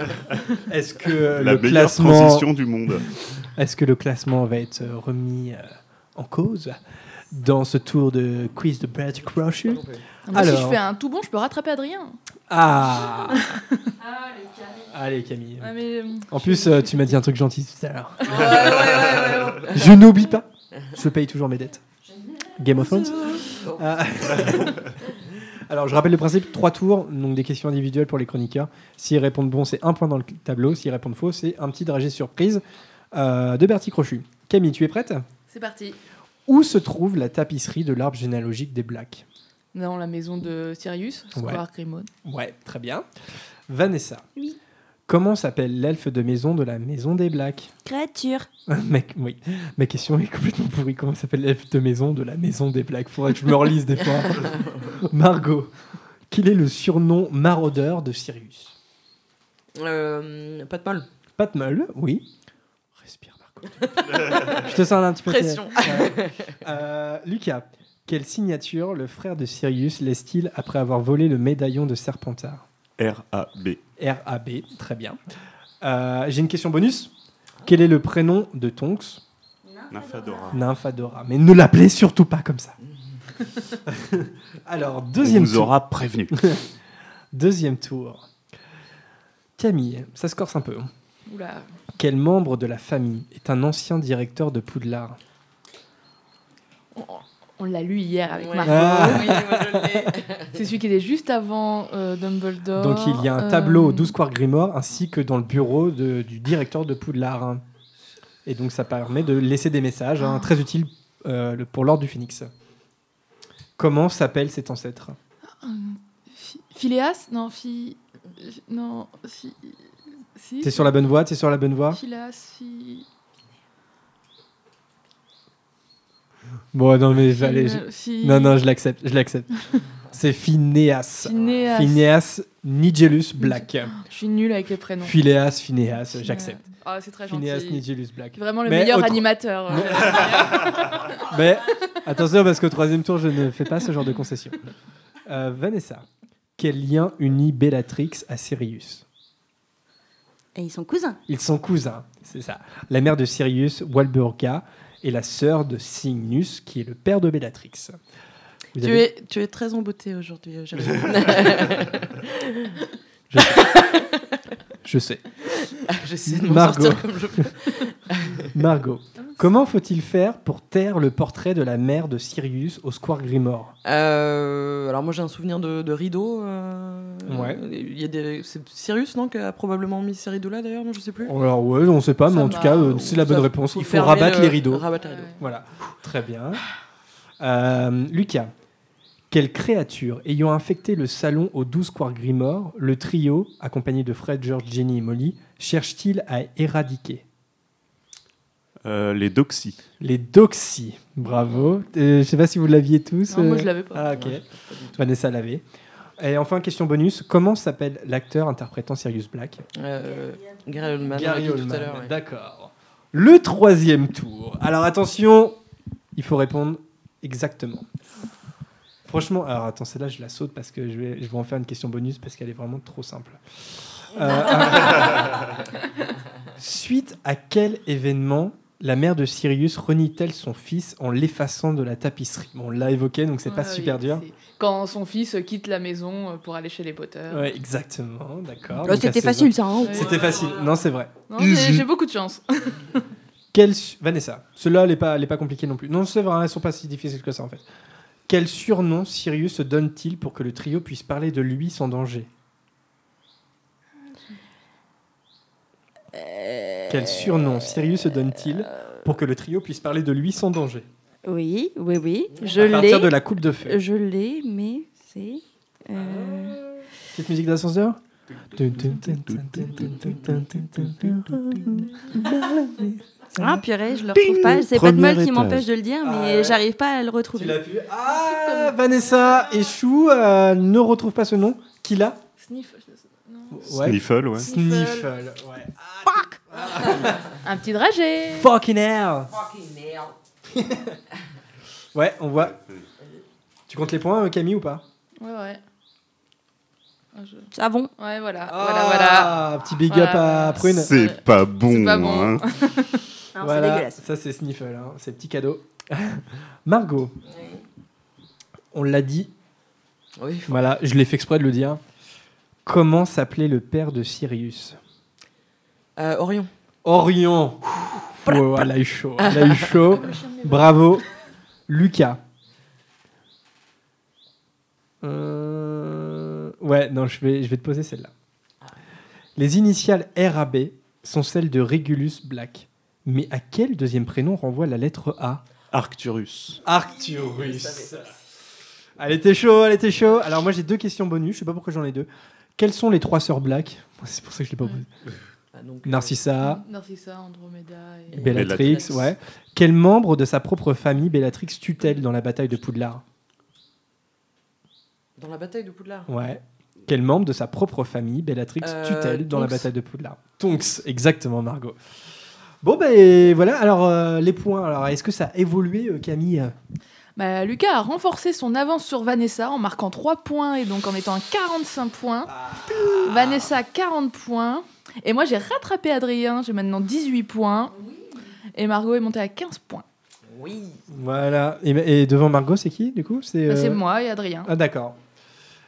Est-ce que La le meilleure classement transition du monde. Est-ce que le classement va être remis euh, en cause dans ce tour de quiz de Brad Crusher Moi, si je fais un tout bon, je peux rattraper Adrien. Ah Allez Camille. Ah, mais, euh, En plus, euh, tu m'as dit un truc gentil tout à l'heure. Ouais, ouais, ouais, ouais, ouais. Je n'oublie pas. Je paye toujours mes dettes. Game of Thrones. Ah. Alors, je rappelle le principe trois tours, donc des questions individuelles pour les chroniqueurs. S'ils répondent bon, c'est un point dans le tableau. S'ils répondent faux, c'est un petit dragé surprise euh, de Bertie Crochu. Camille, tu es prête? C'est parti. Où se trouve la tapisserie de l'arbre généalogique des Blacks? Dans la maison de Sirius, Square Ouais. Ouais, très bien. Vanessa. Oui. Comment s'appelle l'elfe de maison de la maison des Blacks? Créature. Mec, oui. Ma question est complètement pourrie. Comment s'appelle l'elfe de maison de la maison des Blacks? Faudrait que je me relise des fois. Margot, quel est le surnom maraudeur de Sirius? Euh, pas de mal. Pat Mull, oui. Respire, Margot. je te sens un petit peu. Pression. Euh, Lucas, quelle signature le frère de Sirius laisse-t-il après avoir volé le médaillon de Serpentard R-A-B. R-A-B, très bien. Euh, J'ai une question bonus. Quel est le prénom de Tonks Nymphadora. Nymphadora. Mais ne l'appelez surtout pas comme ça. Alors, deuxième On vous tour. aura prévenu. deuxième tour. Camille, ça se corse un peu. Oula. Quel membre de la famille est un ancien directeur de Poudlard? On, l'a lu hier avec Ouais. Margot. Ah. Oui, moi, je l'ai. C'est celui qui était juste avant euh, Dumbledore. Donc il y a un tableau Euh, au 12 Square Grimoire ainsi que dans le bureau de- du directeur de Poudlard. Et donc ça permet de laisser des messages, hein, très utiles euh, pour l'ordre du Phénix. Comment s'appelle cet ancêtre? Phi- Phileas? Non, Phi... Non, Phi... Si T'es sur la bonne voie T'es sur la bonne voie? Phileas, Phi... Bon, non, mais Phi- Non, non, je l'accepte. Je l'accepte. C'est Phineas. Phineas. Phineas Nigellus Black. Je suis nulle avec les prénoms. Phileas, Phineas, j'accepte. Ah, c'est très gentil. Phineas Nigellus Black. Vraiment le Mais meilleur animateur. euh. Mais attention, parce qu'au troisième tour, je ne fais pas ce genre de concession. Euh, Vanessa, quel lien unit Bellatrix à Sirius? Et ils sont cousins. Ils sont cousins, c'est ça. La mère de Sirius, Walburga, est la sœur de Cygnus, qui est le père de Bellatrix. Vous Tu avez- es, tu es très en beauté aujourd'hui, euh, Jérémy. Je sais. Je sais. J'essaie de m'en Margot. sortir comme je peux. Margot, comment faut-il faire pour taire le portrait de la mère de Sirius au Square Grimoire Euh, alors moi j'ai un souvenir de, de rideaux. euh, Ouais. Il y a des, c'est Sirius non qui a probablement mis ces rideaux là d'ailleurs, non je sais plus. Alors ouais, on sait pas, mais Ça en tout cas, euh, c'est la bonne réponse. Il faut rabattre le- les rideaux. rabattre les rideaux. Voilà, très bien. Euh, Lucas, quelle créature ayant infecté le salon au 12 Square Grimoire, le trio, accompagné de Fred, George, Jenny et Molly, cherche-t-il à éradiquer? Euh, les Doxy. Les Doxy, bravo. Euh, je sais pas si vous l'aviez tous. Non, moi, euh, je l'avais pas. Ah, ok. Ouais, Vanessa l'avait. Et enfin, question bonus comment s'appelle l'acteur interprétant Sirius Black? Euh, Gary Oldman, Gary Oldman, à l'heure. ouais. D'accord. Le troisième tour. Alors attention, il faut répondre exactement. Franchement, alors attends, celle-là, je la saute parce que je vais, je vais en faire une question bonus parce qu'elle est vraiment trop simple. Euh, suite à quel événement la mère de Sirius renie-t-elle son fils en l'effaçant de la tapisserie? Bon, on l'a évoqué, donc c'est pas Ah oui, super dur. Quand son fils quitte la maison euh, pour aller chez les Potter. Ouais, exactement, d'accord. Donc, c'était facile, ça, hein. C'était Ouais. facile. Non, c'est vrai. Non, j'ai beaucoup de chance. Quel su- Vanessa, cela n'est pas, elle est pas compliquée non plus. Non, c'est vrai, elles sont pas si difficiles que ça en fait. Quel surnom Sirius se donne-t-il pour que le trio puisse parler de lui sans danger Quel surnom Sirius se donne-t-il pour que le trio puisse parler de lui sans danger Oui, oui, oui. Je À l'ai. partir de la coupe de feu. Je l'ai, mais c'est. euh, Petite musique d'ascenseur Ah purée, je le retrouve pas. C'est pas de Premier mal qui m'empêche de le dire, mais j'arrive pas à le retrouver. Ah, Vanessa et Chou euh, ne retrouvent pas ce nom. Qui l'a Sniff. non. Sniffle, ouais. Sniffle, ouais. Un petit dragé. Fucking hell. Ouais, on voit. Tu comptes les points, euh, Camille, ou pas Ouais, ouais. Ah, Savon. Ouais, voilà. Ah, voilà, voilà. petit big Voilà, up à. Prune. C'est pas bon. C'est pas bon. hein. Non, voilà, c'est dégueulasse. ça c'est Sniffle, hein, c'est petit cadeau. Margot, on l'a dit. Oui. Voilà, je l'ai fait exprès de le dire. Comment s'appelait le père de Sirius? Euh, Orion. Orion. Ouais, ouais, elle a eu chaud. Elle a eu chaud. Bravo. Lucas. Euh, Ouais, non, je vais, je vais te poser celle-là. Les initiales RAB sont celles de Regulus Black. Mais à quel deuxième prénom renvoie la lettre A Arcturus. Arcturus. Elle était chaud, elle était chaud. Alors moi j'ai deux questions bonus, je sais pas pourquoi j'en ai deux. Quelles sont les trois sœurs Black C'est pour ça que je l'ai pas posé. Ah, donc, euh, Narcissa, Narcissa, Andromeda et. Bellatrix, Bellatrix. ouais. Quel membre de sa propre famille Bellatrix tue-t-elle dans la bataille de Poudlard Dans la bataille de Poudlard. Ouais. Quel membre de sa propre famille Bellatrix Euh, tue-t-elle dans la Tonks. bataille de Poudlard Tonks, exactement, Margot. Bon, ben voilà, alors euh, les points. Alors, est-ce que ça a évolué, euh, Camille? Bah, Lucas a renforcé son avance sur Vanessa en marquant 3 points et donc en étant à 45 points. Vanessa 40 points. Et moi j'ai rattrapé Adrien, j'ai maintenant 18 points. Et Margot est montée à 15 points. Oui. Voilà. Et, et devant Margot, c'est qui, du coup? Bah, C'est euh, moi et Adrien. Ah d'accord.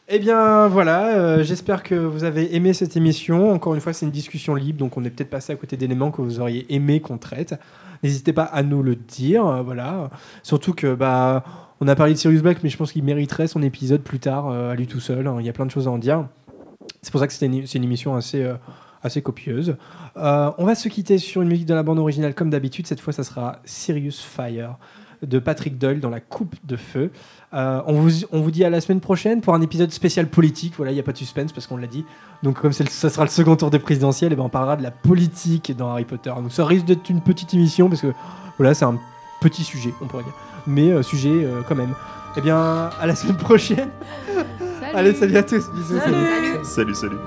Eh bien voilà, euh, j'espère que vous avez aimé cette émission. Encore une fois, c'est une discussion libre, donc on est peut-être passé à côté d'éléments que vous auriez aimé qu'on traite. N'hésitez pas à nous le dire, euh, voilà. Surtout que bah on a parlé de Sirius Black, mais je pense qu'il mériterait son épisode plus tard euh, à lui tout seul. hein. Il y a plein de choses à en dire. C'est pour ça que c'est une émission assez assez copieuse. On va se quitter sur une musique de la bande originale comme d'habitude. Cette fois, ça sera Sirius Fire de Patrick Doyle dans la coupe de feu. Euh, on, vous, on vous dit à la semaine prochaine pour un épisode spécial politique. Voilà, il n'y a pas de suspense parce qu'on l'a dit. Donc, comme c'est le- ça sera le second tour des présidentielles, et ben on parlera de la politique dans Harry Potter. Donc, ça risque d'être une petite émission parce que voilà, c'est un petit sujet, on pourrait dire. Mais euh, sujet euh, quand même. Eh bien, à la semaine prochaine. Allez, salut à tous. Bisous. Salut. salut. Salut, salut.